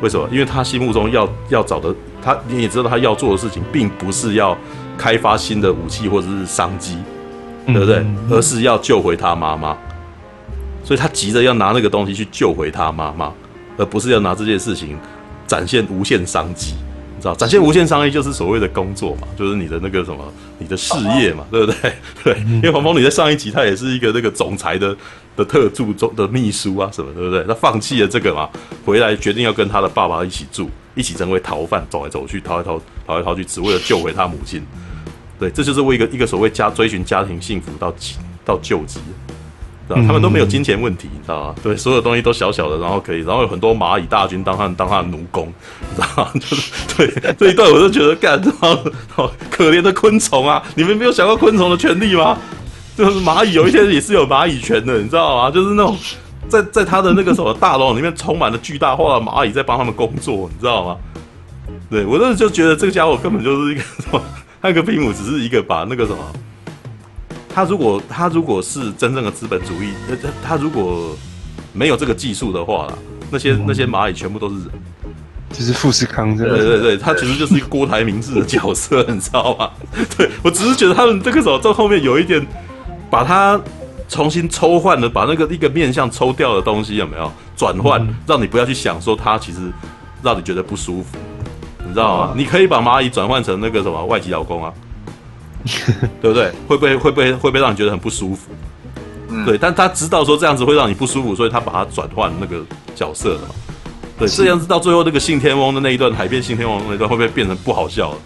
为什么？因为他心目中要要找的，他你也知道他要做的事情，并不是要开发新的武器或者是商机。对不对？而是要救回他妈妈，所以他急着要拿那个东西去救回他妈妈，而不是要拿这件事情展现无限商机。你知道，展现无限商机就是所谓的工作嘛，就是你的那个什么，你的事业嘛，对不对？对，因为黄蜂女在上一集她也是一个那个总裁的的特助中的秘书啊什么，对不对？她放弃了这个嘛，回来决定要跟他的爸爸一起住，一起成为逃犯，走来走去，逃来逃，逃来逃去，只为了救回他母亲。对，这就是为一个一个所谓家追寻家庭幸福到到救急，知道他们都没有金钱问题，你知道吗？对，所有东西都小小的，然后可以，然后有很多蚂蚁大军当他当他的奴工，你知道吗？就是对这一段，我就觉得干，好可怜的昆虫啊！你们没有想过昆虫的权利吗？就是蚂蚁有一天也是有蚂蚁权的，你知道吗？就是那种在在他的那个什么大楼里面充满了巨大化的蚂蚁在帮他们工作，你知道吗？对我当时就觉得这个家伙根本就是一个什么。汉克皮姆只是一个把那个什么，他如果他如果是真正的资本主义，他他如果没有这个技术的话，那些那些蚂蚁全部都是人，就是富士康的。对对对，他其实就是一个郭台铭式的角色，你知道吗？对，我只是觉得他们这个时候在后面有一点把他重新抽换了，把那个一个面相抽掉的东西有没有？转换，嗯、让你不要去想说他其实让你觉得不舒服，你知道吗？嗯、你可以把蚂蚁转换成那个什么外籍劳工啊，对不对？会不会会不会会不会让你觉得很不舒服？嗯、对，但他知道说这样子会让你不舒服，所以他把它转换那个角色了嘛。对，这样子到最后那个信天翁的那一段海边信天翁的那一段会不会变成不好笑了？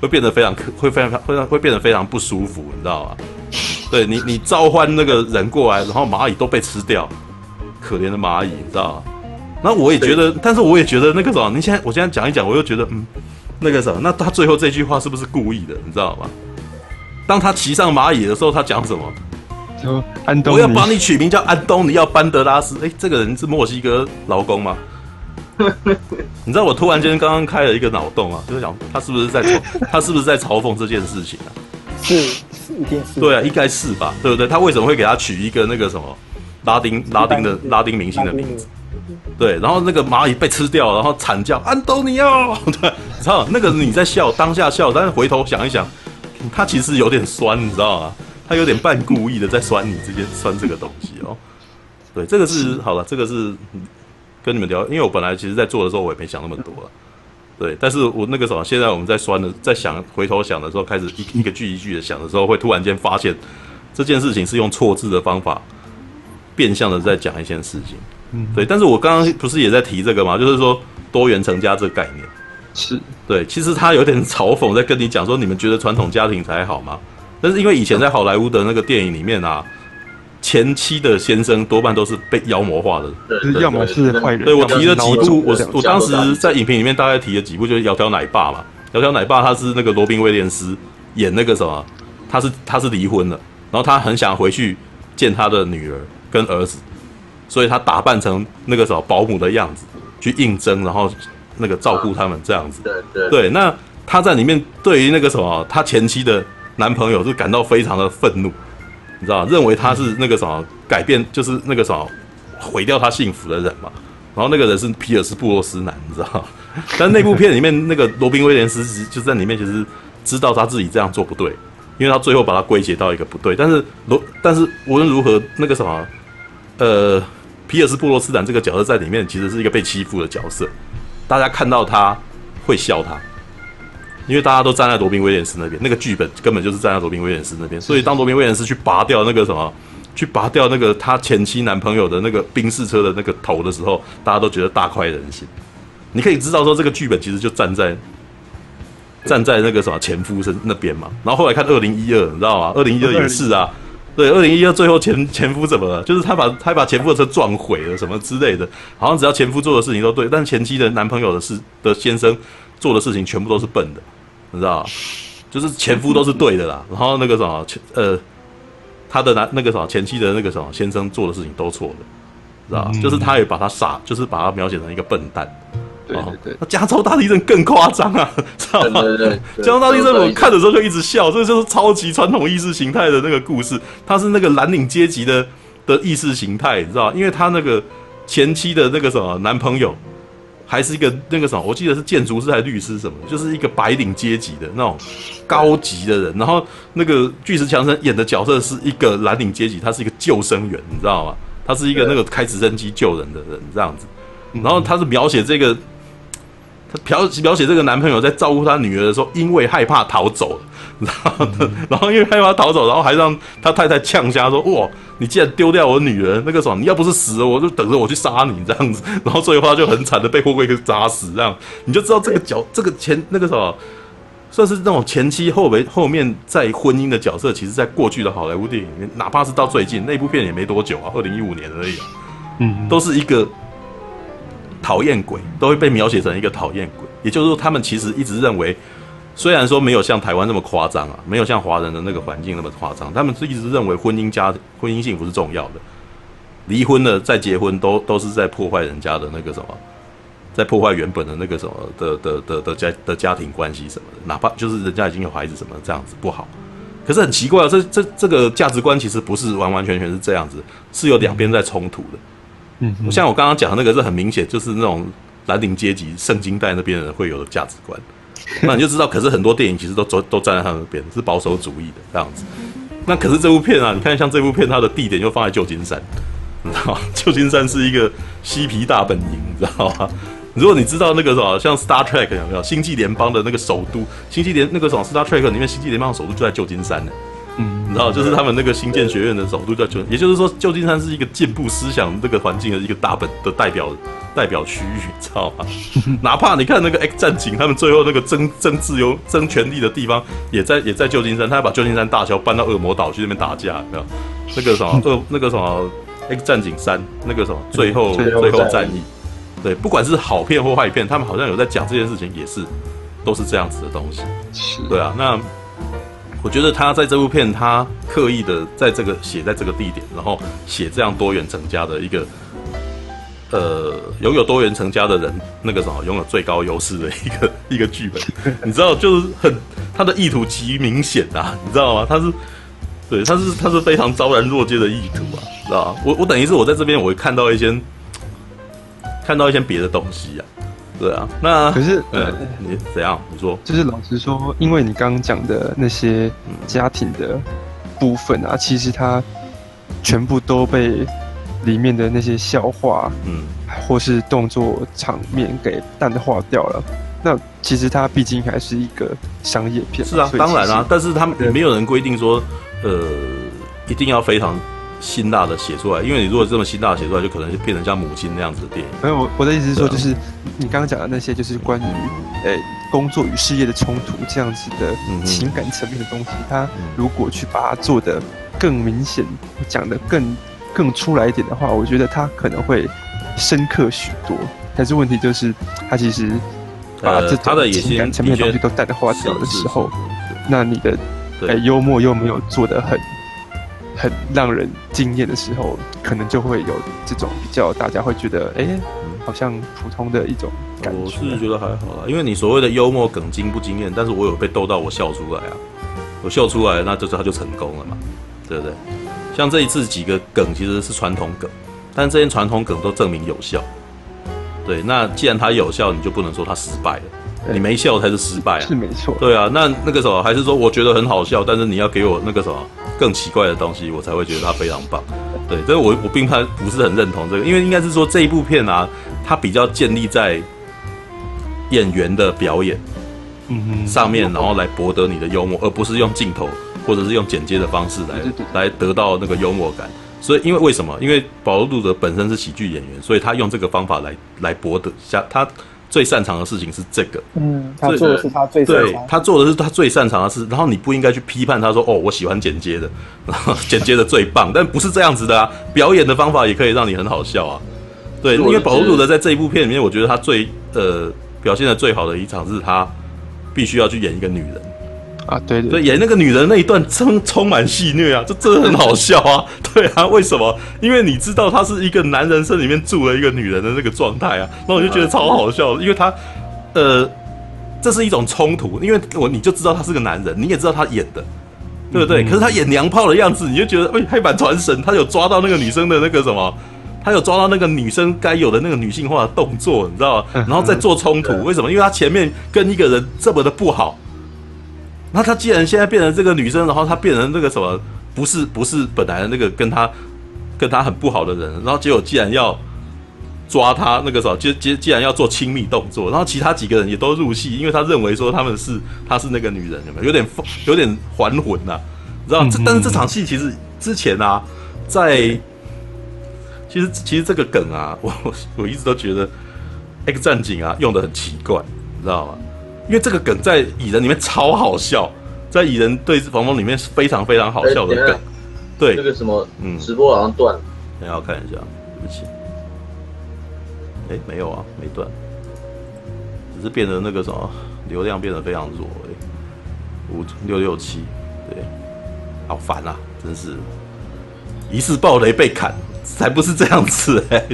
会变得非常可，会非常会会变得非常不舒服，你知道吗？对你，你召唤那个人过来，然后蚂蚁都被吃掉，可怜的蚂蚁，你知道吗？那我也觉得，但是我也觉得那个什么，你现在我现在讲一讲，我又觉得嗯，那个什么，那他最后这句话是不是故意的？你知道吗？当他骑上蚂蚁的时候，他讲什么？安东，我要把你取名叫安东尼奥班德拉斯。哎，这个人是墨西哥劳工吗？你知道我突然间刚刚开了一个脑洞啊，就是想他是不是在嘲他是不是在嘲讽这件事情啊？是，是一定是。对啊，应该是吧？对不对？他为什么会给他取一个那个什么拉丁拉丁的拉丁明星的名字？对，然后那个蚂蚁被吃掉，然后惨叫安东尼奥。对，你知道那个你在笑，当下笑，但是回头想一想，他其实有点酸，你知道吗？他有点半故意的在酸你这件酸这个东西哦。对，这个是好了，这个是。跟你们聊，因为我本来其实，在做的时候，我也没想那么多了，对。但是我那个什么，现在我们在酸的，在想回头想的时候，开始一一个句一句的想的时候，会突然间发现这件事情是用错字的方法，变相的在讲一件事情，嗯，对。但是我刚刚不是也在提这个吗？就是说多元成家这个概念，是对。其实他有点嘲讽，在跟你讲说，你们觉得传统家庭才好吗？但是因为以前在好莱坞的那个电影里面啊。前妻的先生多半都是被妖魔化的，对，要么是坏人。对，我提了几部，我我当时在影评里面大概提了几部，就是《窈窕奶爸》嘛，《窈窕奶爸》他是那个罗宾威廉斯演那个什么，他是他是离婚了，然后他很想回去见他的女儿跟儿子，所以他打扮成那个什么保姆的样子去应征，然后那个照顾他们这样子。对对对，那他在里面对于那个什么他前妻的男朋友就感到非常的愤怒。你知道，认为他是那个什么改变，就是那个什么毁掉他幸福的人嘛。然后那个人是皮尔斯布洛斯南，你知道。但那部片里面那个罗宾威廉斯就在里面，其实知道他自己这样做不对，因为他最后把他归结到一个不对。但是罗，但是无论如何，那个什么，呃，皮尔斯布罗斯坦这个角色在里面其实是一个被欺负的角色，大家看到他会笑他。因为大家都站在罗宾威廉斯那边，那个剧本根本就是站在罗宾威廉斯那边，所以当罗宾威廉斯去拔掉那个什么，去拔掉那个他前妻男朋友的那个宾士车的那个头的时候，大家都觉得大快人心。你可以知道说，这个剧本其实就站在站在那个什么前夫身那边嘛。然后后来看二零一二，你知道吗？二零一二也是啊，对，二零一二最后前前夫怎么了？就是他把他把前夫的车撞毁了什么之类的，好像只要前夫做的事情都对，但前妻的男朋友的事的先生做的事情全部都是笨的。你知道，就是前夫都是对的啦，然后那个什么前呃，他的男那个什么前妻的那个什么先生做的事情都错的，知道、嗯、就是他也把他傻，就是把他描写成一个笨蛋。对对对，那加州大地震更夸张啊，知道吗？对对对，加州大地震我看的时候就一直笑，这就是超级传统意识形态的那个故事，他是那个蓝领阶级的的意识形态，你知道，因为他那个前妻的那个什么男朋友。还是一个那个什么，我记得是建筑师还是律师什么，就是一个白领阶级的那种高级的人。然后那个巨石强森演的角色是一个蓝领阶级，他是一个救生员，你知道吗？他是一个那个开直升机救人的人这样子。然后他是描写这个，他描描写这个男朋友在照顾他女儿的时候，因为害怕逃走，然后 然后因为害怕逃走，然后还让他太太呛瞎说：“哇！”你既然丢掉我女儿，那个什么，你要不是死了，我就等着我去杀你这样子。然后最后他就很惨的被货柜给砸死，这样你就知道这个角这个前那个什么，算是那种前期后为后面在婚姻的角色，其实在过去的好莱坞电影里面，哪怕是到最近那部片也没多久啊，二零一五年而已，嗯，都是一个讨厌鬼，都会被描写成一个讨厌鬼。也就是说，他们其实一直认为。虽然说没有像台湾那么夸张啊，没有像华人的那个环境那么夸张，他们是一直认为婚姻家婚姻幸福是重要的，离婚了再结婚都都是在破坏人家的那个什么，在破坏原本的那个什么的的的的家的家庭关系什么的，哪怕就是人家已经有孩子什么这样子不好，可是很奇怪啊，这这这个价值观其实不是完完全全是这样子，是有两边在冲突的。嗯，像我刚刚讲的那个是很明显，就是那种蓝领阶级圣经带那边的人会有的价值观。那你就知道，可是很多电影其实都都都站在他们那边，是保守主义的这样子。那可是这部片啊，你看像这部片，它的地点又放在旧金山，你知道吗？旧金山是一个嬉皮大本营，你知道吗？如果你知道那个什么，像 Star Trek 有没有？星际联邦的那个首都，星际联那个什么 Star Trek 里面，星际联邦的首都就在旧金山呢。嗯，你知道，就是他们那个新建学院的首都叫旧，也就是说，旧金山是一个进步思想这个环境的一个大本的代表代表区域，知道吗？哪怕你看那个 X 战警，他们最后那个争争自由、争权力的地方，也在也在旧金山，他要把旧金山大桥搬到恶魔岛去那边打架，没有？那个什么恶那个什么 X 战警三，那个什么最后最后战役。对，不管是好片或坏片，他们好像有在讲这件事情，也是都是这样子的东西。是，对啊。那我觉得他在这部片，他刻意的在这个写在这个地点，然后写这样多元成家的一个，呃，拥有多元成家的人，那个什么拥有最高优势的一个一个剧本，你知道，就是很他的意图极明显啊，你知道吗？他是对，他是他是非常昭然若揭的意图啊，知道？我我等于是我在这边我会看到一些。看到一些别的东西啊，对啊，那可是呃，你怎样？你说，就是老实说，因为你刚刚讲的那些家庭的部分啊，其实它全部都被里面的那些笑话，嗯，或是动作场面给淡化掉了。那其实它毕竟还是一个商业片，是啊，当然啊，但是他们也没有人规定说，呃，一定要非常。辛辣的写出来，因为你如果这么辛辣的写出来，就可能就变成像母亲那样子的电影。没有，我我的意思是说，就是你刚刚讲的那些，就是关于诶工作与事业的冲突这样子的情感层面的东西，他如果去把它做的更明显，讲的更更出来一点的话，我觉得他可能会深刻许多。但是问题就是，他其实把这种情感层面的东西都淡化掉的时候，那你的诶幽默又没有做的很。很让人惊艳的时候，可能就会有这种比较，大家会觉得，哎、欸，好像普通的一种感觉。我是觉得还好啦，因为你所谓的幽默梗惊不惊艳，但是我有被逗到我笑出来啊，我笑出来，那就是他就成功了嘛，对不对？像这一次几个梗其实是传统梗，但这些传统梗都证明有效。对，那既然它有效，你就不能说它失败了，你没笑才是失败啊，是没错。对啊，那那个什么，还是说我觉得很好笑，但是你要给我那个什么。更奇怪的东西，我才会觉得它非常棒。对，但是我我并不不是很认同这个，因为应该是说这一部片啊，它比较建立在演员的表演嗯上面，然后来博得你的幽默，而不是用镜头或者是用剪接的方式来来得到那个幽默感。所以，因为为什么？因为保罗·路德本身是喜剧演员，所以他用这个方法来来博得下他。最擅长的事情是这个，嗯，他做的是他最擅长，对，他做的是他最擅长的事，然后你不应该去批判他说，哦，我喜欢剪接的，然 后剪接的最棒，但不是这样子的啊，表演的方法也可以让你很好笑啊，对，因为保罗·鲁德在这一部片里面，我觉得他最呃表现的最好的一场是他必须要去演一个女人。啊，对对，对，演那个女人那一段充充满戏虐啊，这真的很好笑啊，对啊，为什么？因为你知道他是一个男人身里面住了一个女人的那个状态啊，那我就觉得超好笑，因为他，呃，这是一种冲突，因为我你就知道他是个男人，你也知道他演的，对不对？嗯、可是他演娘炮的样子，你就觉得，哎，黑板传神，他有抓到那个女生的那个什么，他有抓到那个女生该有的那个女性化的动作，你知道吗？然后再做冲突，为什么？因为他前面跟一个人这么的不好。那他既然现在变成这个女生，然后他变成那个什么，不是不是本来的那个跟他跟他很不好的人，然后结果既然要抓他那个什么，既既既然要做亲密动作，然后其他几个人也都入戏，因为他认为说他们是他是那个女人，有没有？有点有点还魂呐、啊，你知道？这但是这场戏其实之前啊，在其实其实这个梗啊，我我一直都觉得 X 战警啊用的很奇怪，你知道吗？因为这个梗在蚁人里面超好笑，在蚁人对黄蜂里面是非常非常好笑的梗。对，那个什么，嗯，直播好像断了。等下我看一下，对不起。哎，没有啊，没断，只是变得那个什么流量变得非常弱。哎，五六六七，对，好烦啊，真是。疑似暴雷被砍，才不是这样子哎，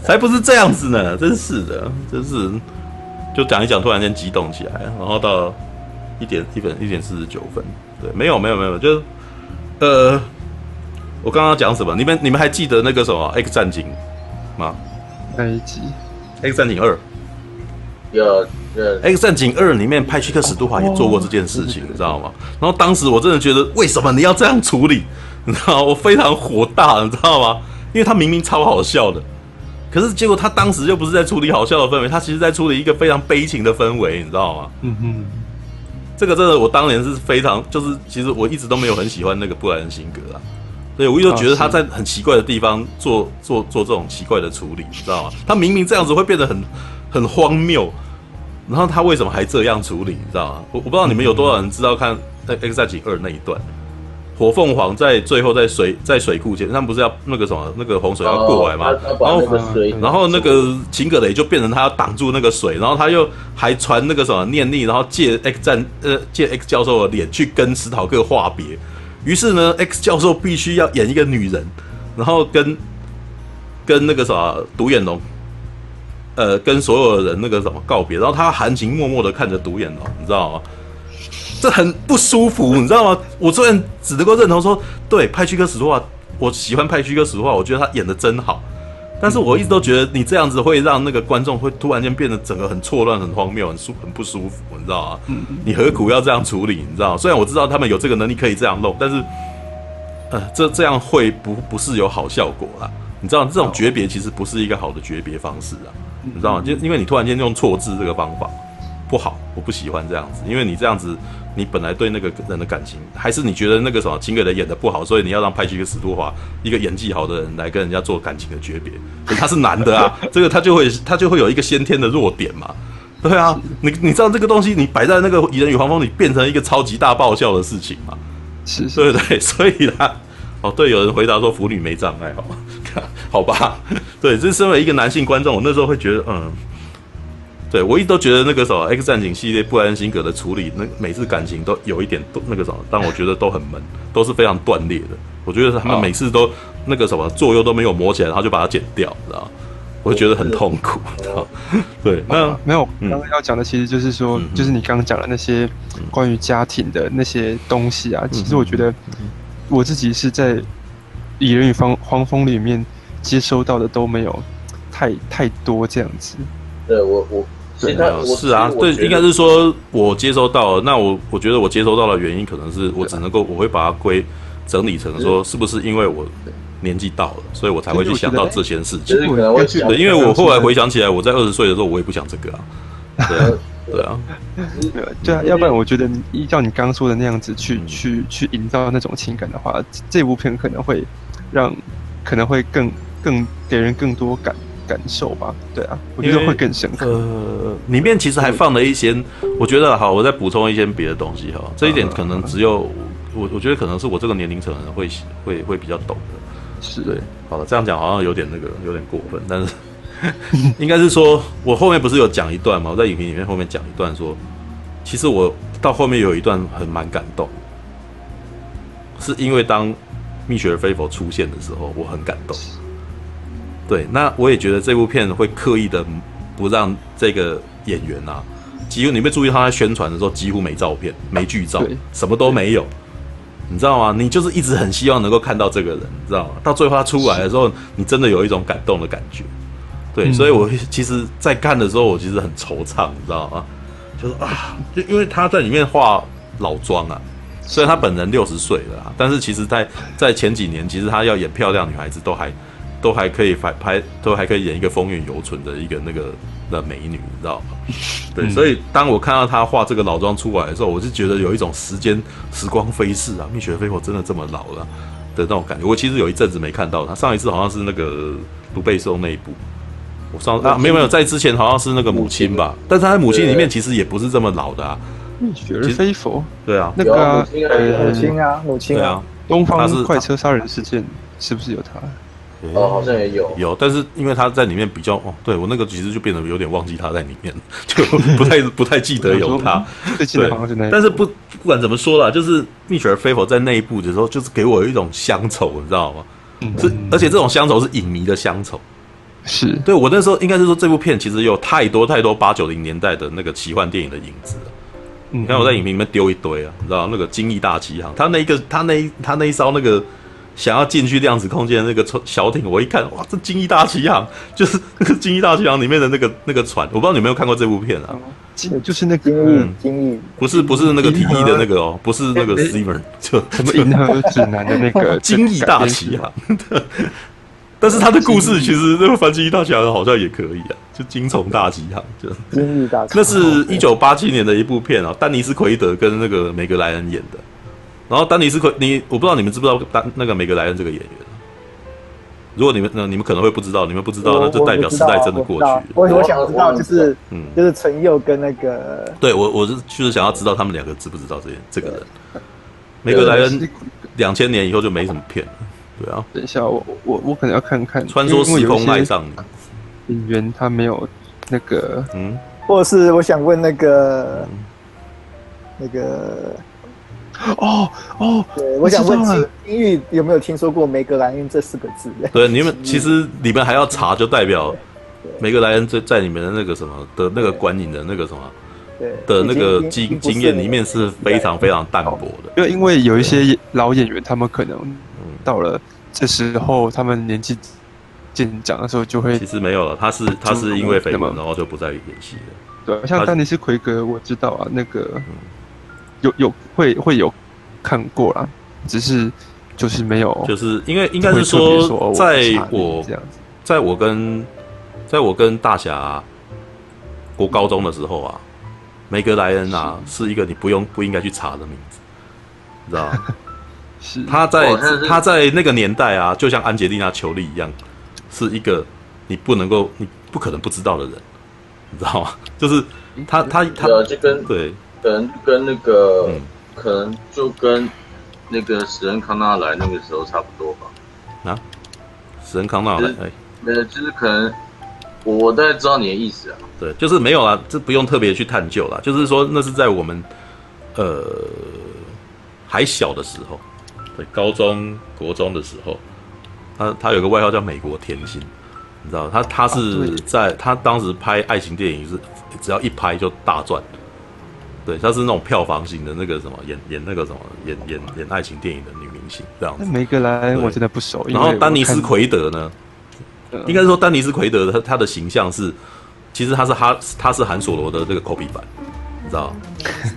才不是这样子呢，真是的，真是。就讲一讲，突然间激动起来，然后到一点一分一点四十九分，对，没有没有没有，就是呃，我刚刚讲什么？你们你们还记得那个什么 X 战警吗？那一集？X 战警二。有。X 战警二里面派屈克史都华也做过这件事情，你知道吗？然后当时我真的觉得，为什么你要这样处理？你知道吗？我非常火大，你知道吗？因为他明明超好笑的，可是结果他当时又不是在处理好笑的氛围，他其实在处理一个非常悲情的氛围，你知道吗？嗯哼，这个真的，我当年是非常，就是其实我一直都没有很喜欢那个布莱恩辛格啊，所以我一直觉得他在很奇怪的地方做做做这种奇怪的处理，你知道吗？他明明这样子会变得很很荒谬。然后他为什么还这样处理？你知道吗？我我不知道你们有多少人知道看《X 战警二》那一段，火凤凰在最后在水在水库前，他们不是要那个什么那个洪水要过来吗？然后然后那个秦可雷就变成他要挡住那个水，然后他又还传那个什么念力，然后借 X 战呃借 X 教授的脸去跟史考克话别。于是呢，X 教授必须要演一个女人，然后跟跟那个什么独眼龙。呃，跟所有的人那个什么告别，然后他含情脉脉的看着独眼龙，你知道吗？这很不舒服，你知道吗？我虽然只能够认同说，对派屈哥史都华，我喜欢派屈哥史都华，我觉得他演的真好，但是我一直都觉得你这样子会让那个观众会突然间变得整个很错乱、很荒谬、很舒很不舒服，你知道吗？你何苦要这样处理？你知道吗？虽然我知道他们有这个能力可以这样弄，但是，呃，这这样会不不是有好效果啦。你知道这种诀别其实不是一个好的诀别方式啊。你知道吗？就因为你突然间用错字这个方法不好，我不喜欢这样子。因为你这样子，你本来对那个人的感情，还是你觉得那个什么秦葛雷演的不好，所以你要让派屈克史都华一个演技好的人来跟人家做感情的诀别。他是男的啊，这个他就会他就会有一个先天的弱点嘛。对啊，你你知道这个东西你摆在那个蚁人与黄蜂里变成一个超级大爆笑的事情嘛？是，对不对？所以啦，哦，对，有人回答说腐女没障碍，好吗？好吧，对，这身为一个男性观众，我那时候会觉得，嗯，对我一直都觉得那个什么《X 战警》系列布莱恩辛格的处理，那每次感情都有一点那个什么，但我觉得都很闷，都是非常断裂的。我觉得他们每次都那个什么作用都没有磨起来，然后就把它剪掉，知道吗？我就觉得很痛苦，知道吗？对，那没有，刚刚要讲的其实就是说，就是你刚刚讲的那些关于家庭的那些东西啊，其实我觉得我自己是在《蚁人与黄黄蜂》里面。接收到的都没有太太多这样子，对我我对是啊，对，应该是说我接收到了，那我我觉得我接收到的原因可能是我只能够我会把它归整理成说是不是因为我年纪到了，所以我才会去想到这些事情。对，因为我后来回想起来，我在二十岁的时候我也不想这个啊，对啊，对啊，对啊，要不然我觉得依照你刚刚说的那样子去去去营造那种情感的话，这部片可能会让可能会更。更给人更多感感受吧，对啊，我觉得会更深刻。呃，里面其实还放了一些，我觉得好，我再补充一些别的东西哈。这一点可能只有我，我觉得可能是我这个年龄层的人会会会比较懂的。是对，好了，这样讲好像有点那个有点过分，但是 应该是说我后面不是有讲一段吗？我在影评里面后面讲一段说，其实我到后面有一段很蛮感动，是因为当蜜雪儿菲佛出现的时候，我很感动。对，那我也觉得这部片会刻意的不让这个演员啊，几乎你没注意他在宣传的时候几乎没照片、没剧照，什么都没有，你知道吗？你就是一直很希望能够看到这个人，你知道吗？到最后他出来的时候，你真的有一种感动的感觉。对，所以我其实，在看的时候，我其实很惆怅，你知道吗？就是啊，就因为他在里面化老妆啊，虽然他本人六十岁了啊，但是其实在在前几年，其实他要演漂亮女孩子都还。都还可以反拍，都还可以演一个风韵犹存的一个那个的美女，你知道吗？对，所以当我看到她画这个老妆出来的时候，我就觉得有一种时间时光飞逝啊，蜜雪儿菲佛真的这么老了的那种感觉。我其实有一阵子没看到她，上一次好像是那个卢贝松那一部，我上啊没有没有，在之前好像是那个母亲吧，但是她在母亲里面其实也不是这么老的啊。蜜雪儿菲佛，对啊，那个母亲啊母亲啊，东方快车杀人事件是不是有她？哦，好像也有有，但是因为他在里面比较哦，对我那个其实就变得有点忘记他在里面，就 不太不太记得有他。对，但是不不管怎么说啦，就是蜜雪儿菲佛在那一部的时候，就是给我一种乡愁，你知道吗？嗯，是，而且这种乡愁是影迷的乡愁。是对我那时候应该是说，这部片其实有太多太多八九零年代的那个奇幻电影的影子了。你看我在影评里面丢一堆啊，你知道那个《惊异大奇航》，他那一个他那一他那一艘那个。想要进去量子空间的那个小艇，我一看，哇，这《金翼大奇航》就是那 个《金翼大奇航》里面的那个那个船，我不知道你有没有看过这部片啊？金就是那个金翼，不是不是那个提议的那个哦，不是那个 Steamer，就什么银河指南的那个《金翼大奇航》。但是他的故事其实那个翻《金翼大奇航》好像也可以啊，就《金虫大奇航》就金翼大那是一九八七年的一部片啊，丹尼斯奎德跟那个梅格莱恩演的。然后丹尼斯奎，你我不知道你们知不知道丹那个梅格莱恩这个演员。如果你们那你们可能会不知道，你们不知道，那就代表时代真的过去。我我想知道，就是嗯，就是陈佑跟那个，对我我是就是想要知道他们两个知不知道这这个人。梅格莱恩两千年以后就没什么片了。对啊，等一下，我我我可能要看看《穿梭时空爱上你》演员他没有那个嗯，或者是我想问那个那个哦哦，对，我想问金玉有没有听说过梅格莱恩这四个字？对，你们其实你们还要查，就代表梅格莱恩在在你们的那个什么的那个观影的那个什么对的那个经经验里面是非常非常淡薄的，因为因为有一些老演员，他们可能。到了这时候，他们年纪渐长的时候，就会其实没有了。他是他是因为绯闻，然后就不再演戏了。对，像丹尼斯奎格，我知道啊，那个有有会会有看过啦，只是就是没有，就是因为应该是说，在我在我跟在我跟大侠国高中的时候啊，梅格莱恩啊，是一个你不用不应该去查的名字，你知道吗？是他在他在那个年代啊，就像安杰丽娜·裘丽一样，是一个你不能够、你不可能不知道的人，你知道吗？就是他他他，就跟对，可能跟那个，嗯、可能就跟那个史恩康纳来那个时候差不多吧。啊，史恩康纳来，哎，呃，就是可能我大概知道你的意思啊。对，就是没有啦，这不用特别去探究啦。就是说，那是在我们呃还小的时候。对高中、国中的时候，他他有个外号叫“美国甜心”，你知道，他他是在他当时拍爱情电影是只要一拍就大赚，对，他是那种票房型的那个什么演演那个什么演演演爱情电影的女明星这样子。梅格莱恩我真的不熟。然后丹尼斯奎德呢，应该说丹尼斯奎德他他的形象是，其实他是哈他是韩索罗的这个 copy 版。你知道，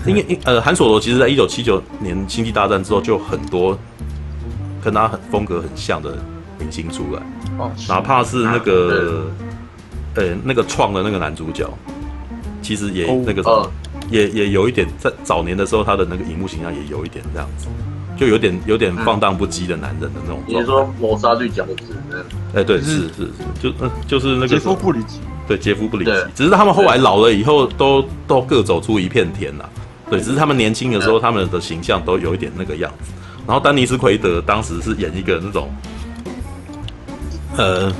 因为呃，韩索罗其实在一九七九年星际大战之后，就很多跟他很风格很像的明星出来，哦，哪怕是那个，呃，那个创的那个男主角，其实也那个什么，也也有一点在早年的时候，他的那个荧幕形象也有一点这样子，就有点有点放荡不羁的男人的那种。你说谋杀绿角子？哎，对，是是是，就嗯，就是那个。杰夫布里奇。对，杰夫布里奇，只是他们后来老了以后，都都各走出一片天了。对，只是他们年轻的时候，他们的形象都有一点那个样子。然后丹尼斯奎德当时是演一个那种，呃，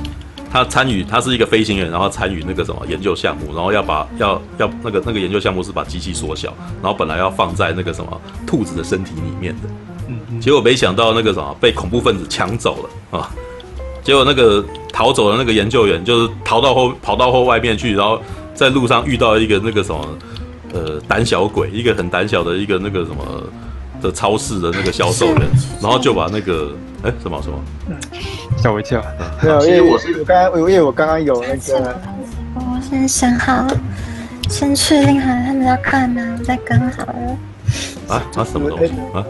他参与，他是一个飞行员，然后参与那个什么研究项目，然后要把要要那个那个研究项目是把机器缩小，然后本来要放在那个什么兔子的身体里面的，结果没想到那个什么被恐怖分子抢走了啊。结果那个逃走的那个研究员，就是逃到后跑到后外面去，然后在路上遇到一个那个什么，呃，胆小鬼，一个很胆小的一个那个什么的超市的那个销售人，然后就把那个哎什么什么吓我一跳，没有，因为我是我刚刚，因为我刚刚有那个，我先想好，先确定好他们要干嘛，我再跟好了。啊啊什么东西啊？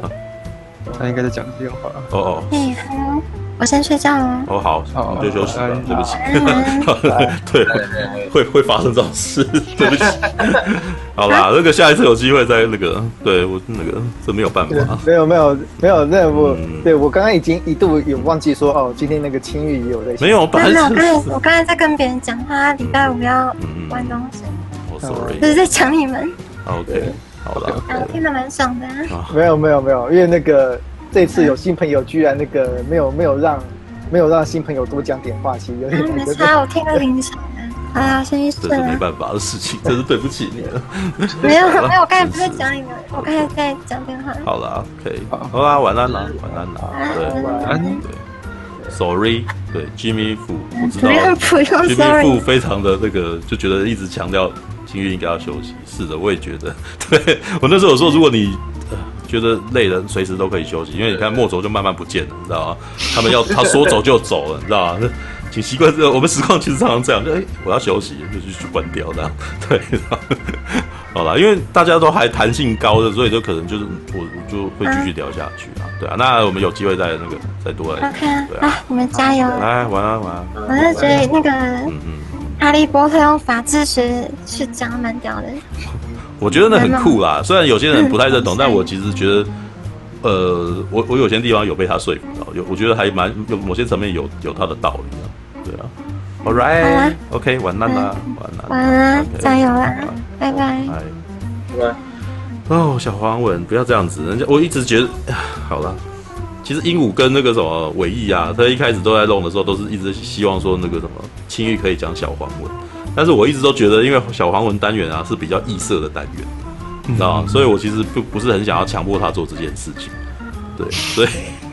他应该在讲电话。哦哦。哎，Hello。我先睡觉了。哦，好，好，就休息吧。对不起，对，会会发生这种事，对不起。好啦，那个下一次有机会再那个，对我那个这没有办法。没有没有没有，那我对我刚刚已经一度有忘记说哦，今天那个青玉也有在。没有，没有，我刚才我刚才在跟别人讲话，礼拜五要玩东西。我，sorry，就是在抢你们。OK，好了，听得蛮爽的。没有没有没有，因为那个。这次有新朋友，居然那个没有没有让没有让新朋友多讲点话，其实有点没差。我听个铃声，好啊，先去睡了。这是没办法的事情，真是对不起你了。没有 没有，我刚才不是讲你们，我刚才在讲电话。好了，可以，好啦，晚安啦，晚安啦，对，晚安，对，Sorry，对，Jimmy Fu，我知道，Jimmy Fu 非常的那个，就觉得一直强调金玉应该要休息。是的，我也觉得，对我那时候我说，如果你。觉得累了，随时都可以休息。因为你看，墨轴就慢慢不见了，你知道吗？他们要他说走就走了，你知道吗？挺习惯这个，我们实况其实常常这样，就哎、欸，我要休息，就去关掉这样。对，好了，因为大家都还弹性高的，所以就可能就是我我就会继续聊下去啊。对啊，那我们有机会再那个再多来。OK 啊，啊，我们加油！来，晚安，晚安。我是觉得那个，嗯嗯，哈利波特用法治学去讲蛮屌的。我觉得那很酷啦，虽然有些人不太认同，但我其实觉得。呃，我我有些地方有被他说服到，有我觉得还蛮有某些层面有有他的道理啊，对啊，All right，OK，晚安啦，晚安，晚安，加油啦，拜拜，拜拜。哦，小黄文，不要这样子，人家我一直觉得，好了，其实鹦鹉跟那个什么尾翼啊，他一开始都在弄的时候，都是一直希望说那个什么青玉可以讲小黄文，但是我一直都觉得，因为小黄文单元啊是比较异色的单元。你知道吗？所以我其实不不是很想要强迫他做这件事情，对，所以。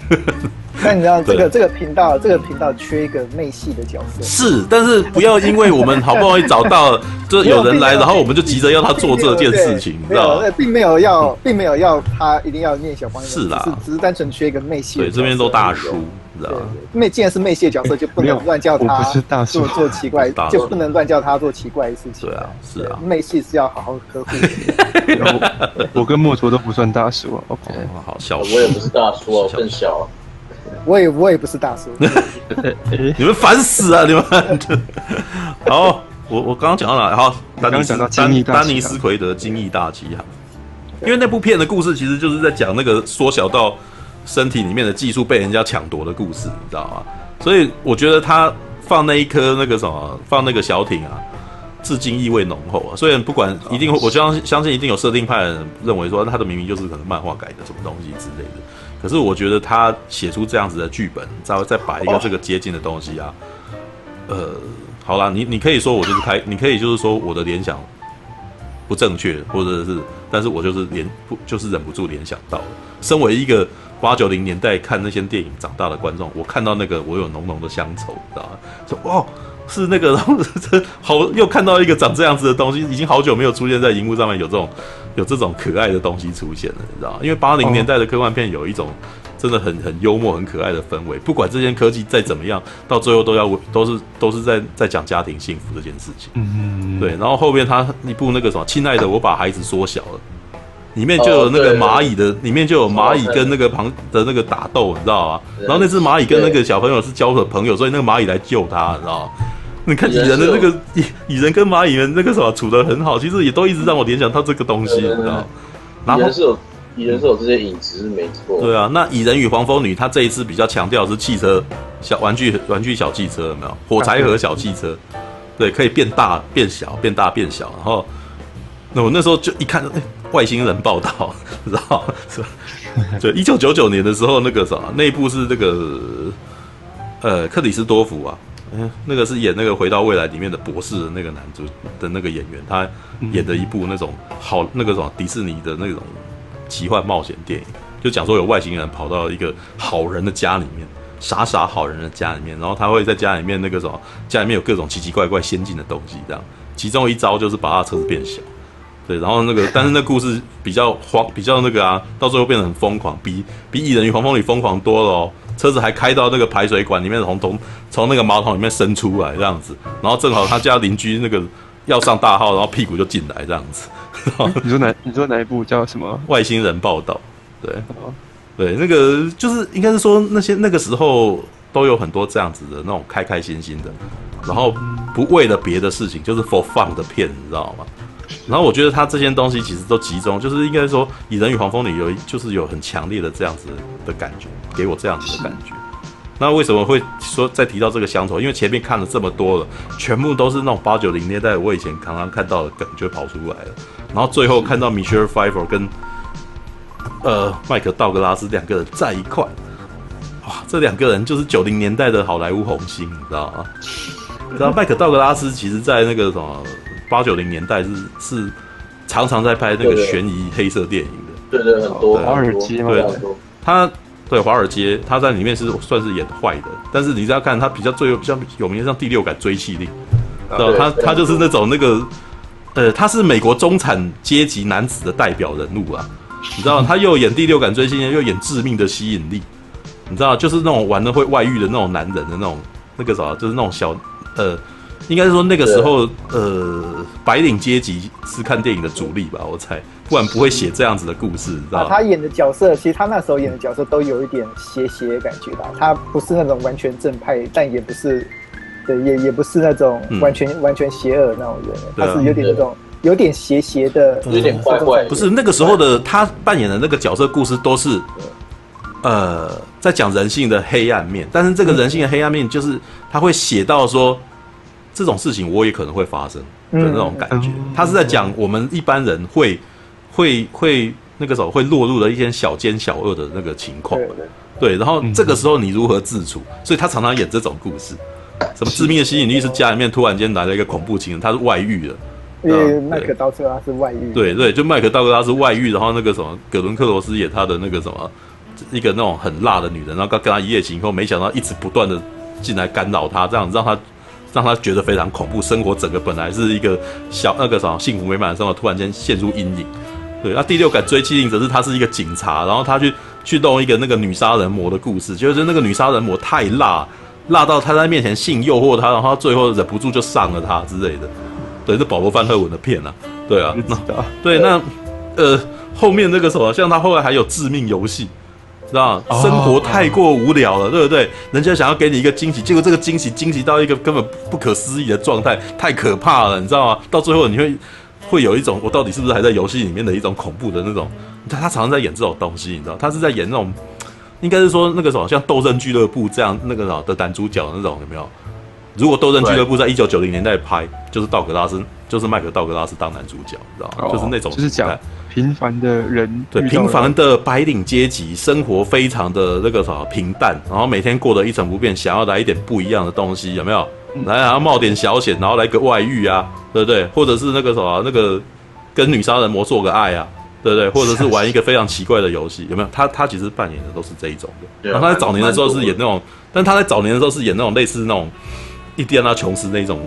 那你知道这个这个频道这个频道缺一个媚系的角色，是，但是不要因为我们好不容易找到，就有人来，然后我们就急着要他做这件事情，你知道吗？并没有要，并没有要他一定要念小黄文，是啦，只是单纯缺一个媚系。对，这边都大叔。妹既然是妹系的角色，就不能乱叫他做做奇怪，就不能乱叫他做奇怪的事情。对啊，是啊，妹系是要好好呵护。我跟墨卓都不算大叔啊。OK，好小，我也不是大叔啊，更小。我也我也不是大叔。你们烦死啊！你们。好，我我刚刚讲到哪？好，刚刚讲到丹丹尼斯奎德《惊异大奇航》，因为那部片的故事其实就是在讲那个缩小到。身体里面的技术被人家抢夺的故事，你知道吗？所以我觉得他放那一颗那个什么，放那个小艇啊，致敬意味浓厚啊。虽然不管一定，我相信相信一定有设定派的人认为说他的明明就是可能漫画改的什么东西之类的。可是我觉得他写出这样子的剧本，再再摆一个这个接近的东西啊，呃，好啦，你你可以说我就是开，你可以就是说我的联想不正确，或者是，但是我就是联不就是忍不住联想到了，身为一个。八九零年代看那些电影长大的观众，我看到那个我有浓浓的乡愁，你知道吗？说哇，是那个，然 后这好又看到一个长这样子的东西，已经好久没有出现在荧幕上面有这种有这种可爱的东西出现了，你知道吗？因为八零年代的科幻片有一种真的很很幽默、很可爱的氛围，不管这些科技再怎么样，到最后都要都是都是在在讲家庭幸福这件事情。嗯嗯，对。然后后面他一部那个什么，亲爱的，我把孩子缩小了。里面就有那个蚂蚁的，里面就有蚂蚁跟那个旁的那个打斗，你知道吗？然后那只蚂蚁跟那个小朋友是交的朋友，所以那个蚂蚁来救他，你知道吗？你看蚁人的那个蚁蚁人跟蚂蚁人那个什么处得很好，其实也都一直让我联想到这个东西，你知道吗？蚁人是有蚁人是有这些影子是没错。对啊，那蚁人与黄蜂女，他这一次比较强调是汽车小玩具玩具小汽车有没有？火柴盒小汽车，对，可以变大变小，变大变小。然后那我那时候就一看，哎。外星人报道，知道是吧？就一九九九年的时候，那个啥，那一部是那个呃克里斯多福啊，嗯，那个是演那个回到未来里面的博士的那个男主的那个演员，他演的一部那种好那个什么迪士尼的那种奇幻冒险电影，就讲说有外星人跑到一个好人的家里面，傻傻好人的家里面，然后他会在家里面那个什么，家里面有各种奇奇怪怪先进的东西，这样，其中一招就是把他车子变小。对，然后那个，但是那故事比较慌，比较那个啊，到最后变得很疯狂，比比蚁人与黄蜂女疯狂多了哦。车子还开到那个排水管里面，从从从那个马桶里面伸出来这样子，然后正好他家邻居那个要上大号，然后屁股就进来这样子。你说哪？你说哪一部叫什么？外星人报道。对，对，那个就是应该是说那些那个时候都有很多这样子的那种开开心心的，然后不为了别的事情，就是 for fun 的片，你知道吗？然后我觉得他这些东西其实都集中，就是应该说《蚁人与黄蜂女》有就是有很强烈的这样子的感觉，给我这样子的感觉。那为什么会说再提到这个乡愁？因为前面看了这么多了，全部都是那种八九零年代我以前常常看到的梗就跑出来了。然后最后看到 Michelle Pfeiffer 跟呃麦克道格拉斯两个人在一块，哇，这两个人就是九零年代的好莱坞红星，你知道吗？然后麦克道格拉斯其实在那个什么。八九零年代是是常常在拍那个悬疑黑色电影的，对对，很多华尔街嘛，对，他对华尔街，他在里面是算是演坏的，但是你只要看他比较最有比较有名，像第六感追缉令，知道他他就是那种那个呃，他是美国中产阶级男子的代表人物啊，你知道，他又演第六感追缉令，又演致命的吸引力，你知道，就是那种玩的会外遇的那种男人的那种那个啥，就是那种小呃，应该是说那个时候呃，白领阶级是看电影的主力吧，我猜，不然不会写这样子的故事，知道、啊、他演的角色，其实他那时候演的角色都有一点邪邪的感觉吧，他不是那种完全正派，但也不是，对，也也不是那种完全、嗯、完全邪恶的那种人，他是有点那种。有点邪邪的，有点怪怪。不是那个时候的他扮演的那个角色故事都是，呃，在讲人性的黑暗面。但是这个人性的黑暗面，就是他会写到说，这种事情我也可能会发生的那种感觉。他是在讲我们一般人会会会那个时候会落入了一些小奸小恶的那个情况。对，然后这个时候你如何自处？所以他常常演这种故事。什么致命的吸引力是家里面突然间来了一个恐怖情人，他是外遇的。因为麦克道格拉是外遇，对对，就麦克道格拉是外遇，然后那个什么葛伦克罗斯演他的那个什么一个那种很辣的女人，然后跟跟他一夜情以后，没想到一直不断的进来干扰他，这样让他让他觉得非常恐怖，生活整个本来是一个小那个什么幸福美满的生活，突然间陷入阴影。对，那第六感追妻令则是他是一个警察，然后他去去弄一个那个女杀人魔的故事，就是那个女杀人魔太辣，辣到他在面前性诱惑他，然后他最后忍不住就上了他之类的。对，是保罗·范赫文的片啊，对啊，对那呃后面那个什么，像他后来还有致命游戏，知道生活太过无聊了，对不对？人家想要给你一个惊喜，结果这个惊喜惊喜到一个根本不可思议的状态，太可怕了，你知道吗？到最后你会会有一种我到底是不是还在游戏里面的一种恐怖的那种。他他常常在演这种东西，你知道，他是在演那种，应该是说那个什么，像《斗阵俱乐部》这样那个什么的男主角那种，有没有？如果《斗阵俱乐部》在一九九零年代拍，就是道格拉斯，就是麦克道格拉斯当男主角，你知道吗？哦、就是那种就是讲平凡的人，对平凡的白领阶级生活非常的那个什么平淡，然后每天过得一成不变，想要来一点不一样的东西，有没有？来，然后冒点小险，然后来个外遇啊，对不对？或者是那个什么那个跟女杀人魔做个爱啊，对不对？或者是玩一个非常奇怪的游戏，有没有？他他其实扮演的都是这一种的。然后他在早年的时候是演那种，但他在早年的时候是演那种类似那种。伊迪安纳琼斯那种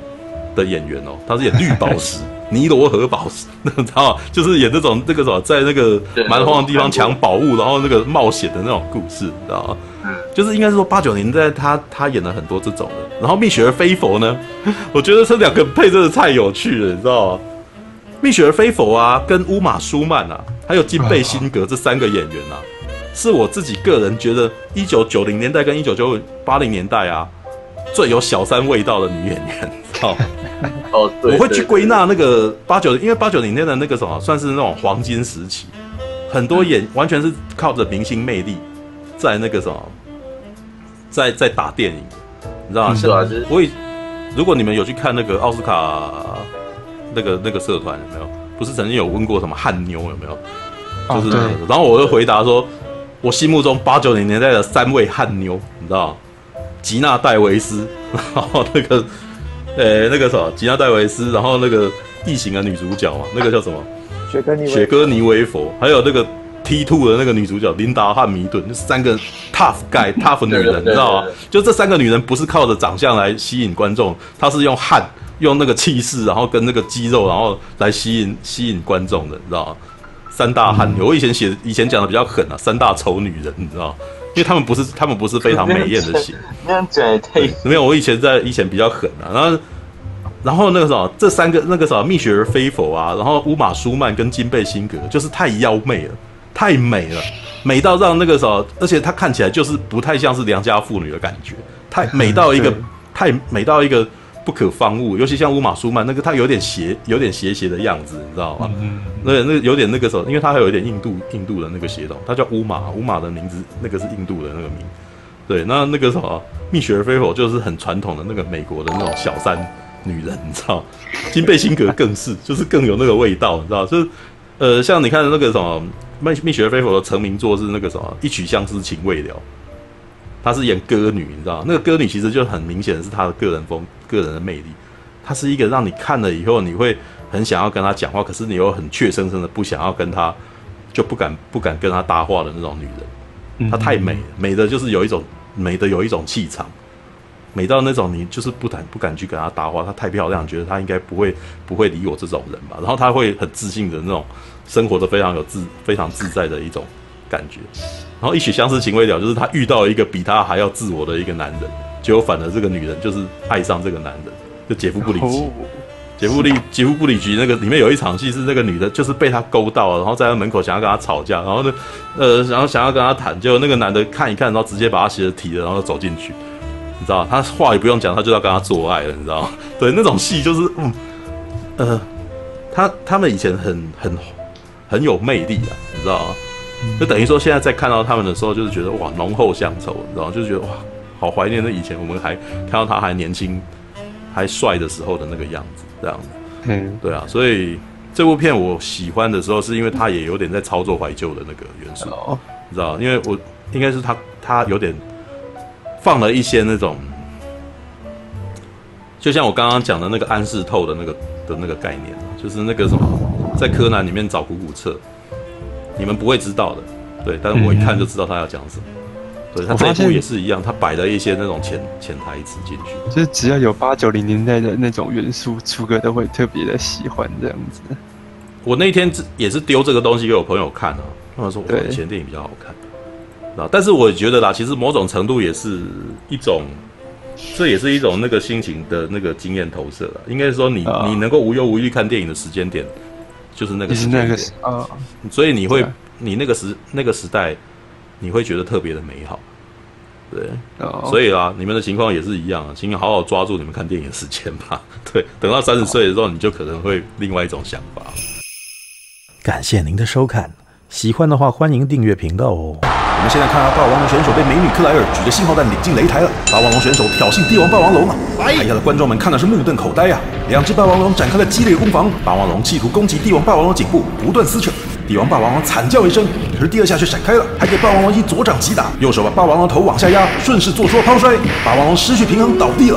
的演员哦，他是演绿宝石、尼罗河宝石，你知道吗？就是演那种这个什么，在那个蛮荒的地方抢宝物，然后那个冒险的那种故事，你知道吗？嗯，就是应该是说八九年代他他演了很多这种的。然后蜜雪儿菲佛呢，我觉得这两个配真的太有趣了，你知道吗？蜜雪儿菲佛啊，跟乌玛舒曼啊，还有金贝辛格这三个演员啊，是我自己个人觉得一九九零年代跟一九九八零年代啊。最有小三味道的女演员，哦，哦，我会去归纳那个八九，因为八九零年的那个什么，算是那种黄金时期，很多演完全是靠着明星魅力，在那个什么，在在打电影，你知道吗？是啊，是。我如果你们有去看那个奥斯卡那个那个社团有没有？不是曾经有问过什么汉妞有没有？就是那个，然后我就回答说，我心目中八九零年代的三位汉妞，你知道。吉娜戴维斯，然后那个，呃、欸，那个什么，吉娜戴维斯，然后那个异形的女主角嘛，那个叫什么？雪歌尼雪歌尼维佛，还有那个 T two 的那个女主角琳达汉密顿，就三个 tough guy tough 女人，你知道吗？就这三个女人不是靠着长相来吸引观众，她是用汗，用那个气势，然后跟那个肌肉，然后来吸引吸引观众的，你知道吗？三大汉女，嗯、我以前写以前讲的比较狠啊，三大丑女人，你知道吗？因为他们不是，他们不是非常美艳的型。那样讲也太……没有，我以前在以前比较狠啊。然后，然后那个什么，这三个那个什么蜜雪儿菲佛啊，然后乌玛舒曼跟金贝辛格，就是太妖媚了，太美了，美到让那个什么，而且她看起来就是不太像是良家妇女的感觉，太美到一个，太美到一个。不可方物，尤其像乌玛舒曼那个，他有点邪，有点邪邪的样子，你知道吗？嗯，那那有点那个时候，因为他还有一点印度印度的那个血统，他叫乌玛，乌玛的名字那个是印度的那个名。对，那那个什么蜜雪儿菲佛就是很传统的那个美国的那种小三女人，你知道？金贝辛格更是，就是更有那个味道，你知道？就是呃，像你看那个什么蜜蜜雪儿菲佛的成名作是那个什么一曲相思情未了。她是演歌女，你知道，那个歌女其实就很明显的是她的个人风、个人的魅力。她是一个让你看了以后你会很想要跟她讲话，可是你又很怯生生的不想要跟她，就不敢不敢跟她搭话的那种女人。她太美，美的就是有一种美的有一种气场，美到那种你就是不敢不敢去跟她搭话，她太漂亮，觉得她应该不会不会理我这种人吧。然后她会很自信的那种生活的非常有自非常自在的一种感觉。然后一曲相思情未了，就是她遇到了一个比她还要自我的一个男人，结果反而这个女人就是爱上这个男人，就姐夫不理解。杰夫利杰夫布里奇那个里面有一场戏是那个女的，就是被他勾到了，然后在他门口想要跟他吵架，然后呢，呃，然后想要跟他谈，结果那个男的看一看，然后直接把他鞋子提了，然后走进去，你知道他话也不用讲，他就要跟他做爱了，你知道吗？对，那种戏就是，嗯，呃，他他们以前很很很有魅力啊，你知道吗？就等于说现在在看到他们的时候，就是觉得哇，浓厚乡愁，你知道吗？就是觉得哇，好怀念那以前我们还看到他还年轻还帅的时候的那个样子。这样子，嗯，对啊，所以这部片我喜欢的时候，是因为他也有点在操作怀旧的那个元素，你知道？因为我应该是他他有点放了一些那种，就像我刚刚讲的那个安室透的那个的那个概念，就是那个什么，在柯南里面找古古彻，你们不会知道的，对，但是我一看就知道他要讲什么。对，他这一部也是一样，他摆了一些那种潜潜台词进去，就是只要有八九零年代的那种元素，出哥都会特别的喜欢这样子。我那天也是丢这个东西给我朋友看啊，他们说我以前电影比较好看，啊，但是我觉得啦，其实某种程度也是一种，这也是一种那个心情的那个经验投射了。应该是说你你能够无忧无虑看电影的时间点，就是那个时间点啊，所以你会你那个时那个时代。你会觉得特别的美好，对，oh. 所以啊，你们的情况也是一样啊，请好好抓住你们看电影的时间吧。对，等到三十岁的时候，你就可能会另外一种想法。感谢您的收看，喜欢的话欢迎订阅频道哦。我们现在看到霸王龙选手被美女克莱尔举着信号弹领进擂台了，霸王龙选手挑衅帝王霸王龙了，台下的观众们看的是目瞪口呆啊。两只霸王龙展开了激烈攻防，霸王龙企图攻击帝王霸王龙颈部，不断撕扯。帝王霸王龙惨叫一声，可是第二下却闪开了，还给霸王龙一左掌击打，右手把霸王龙头往下压，顺势做出了抛摔，霸王龙失去平衡倒地了。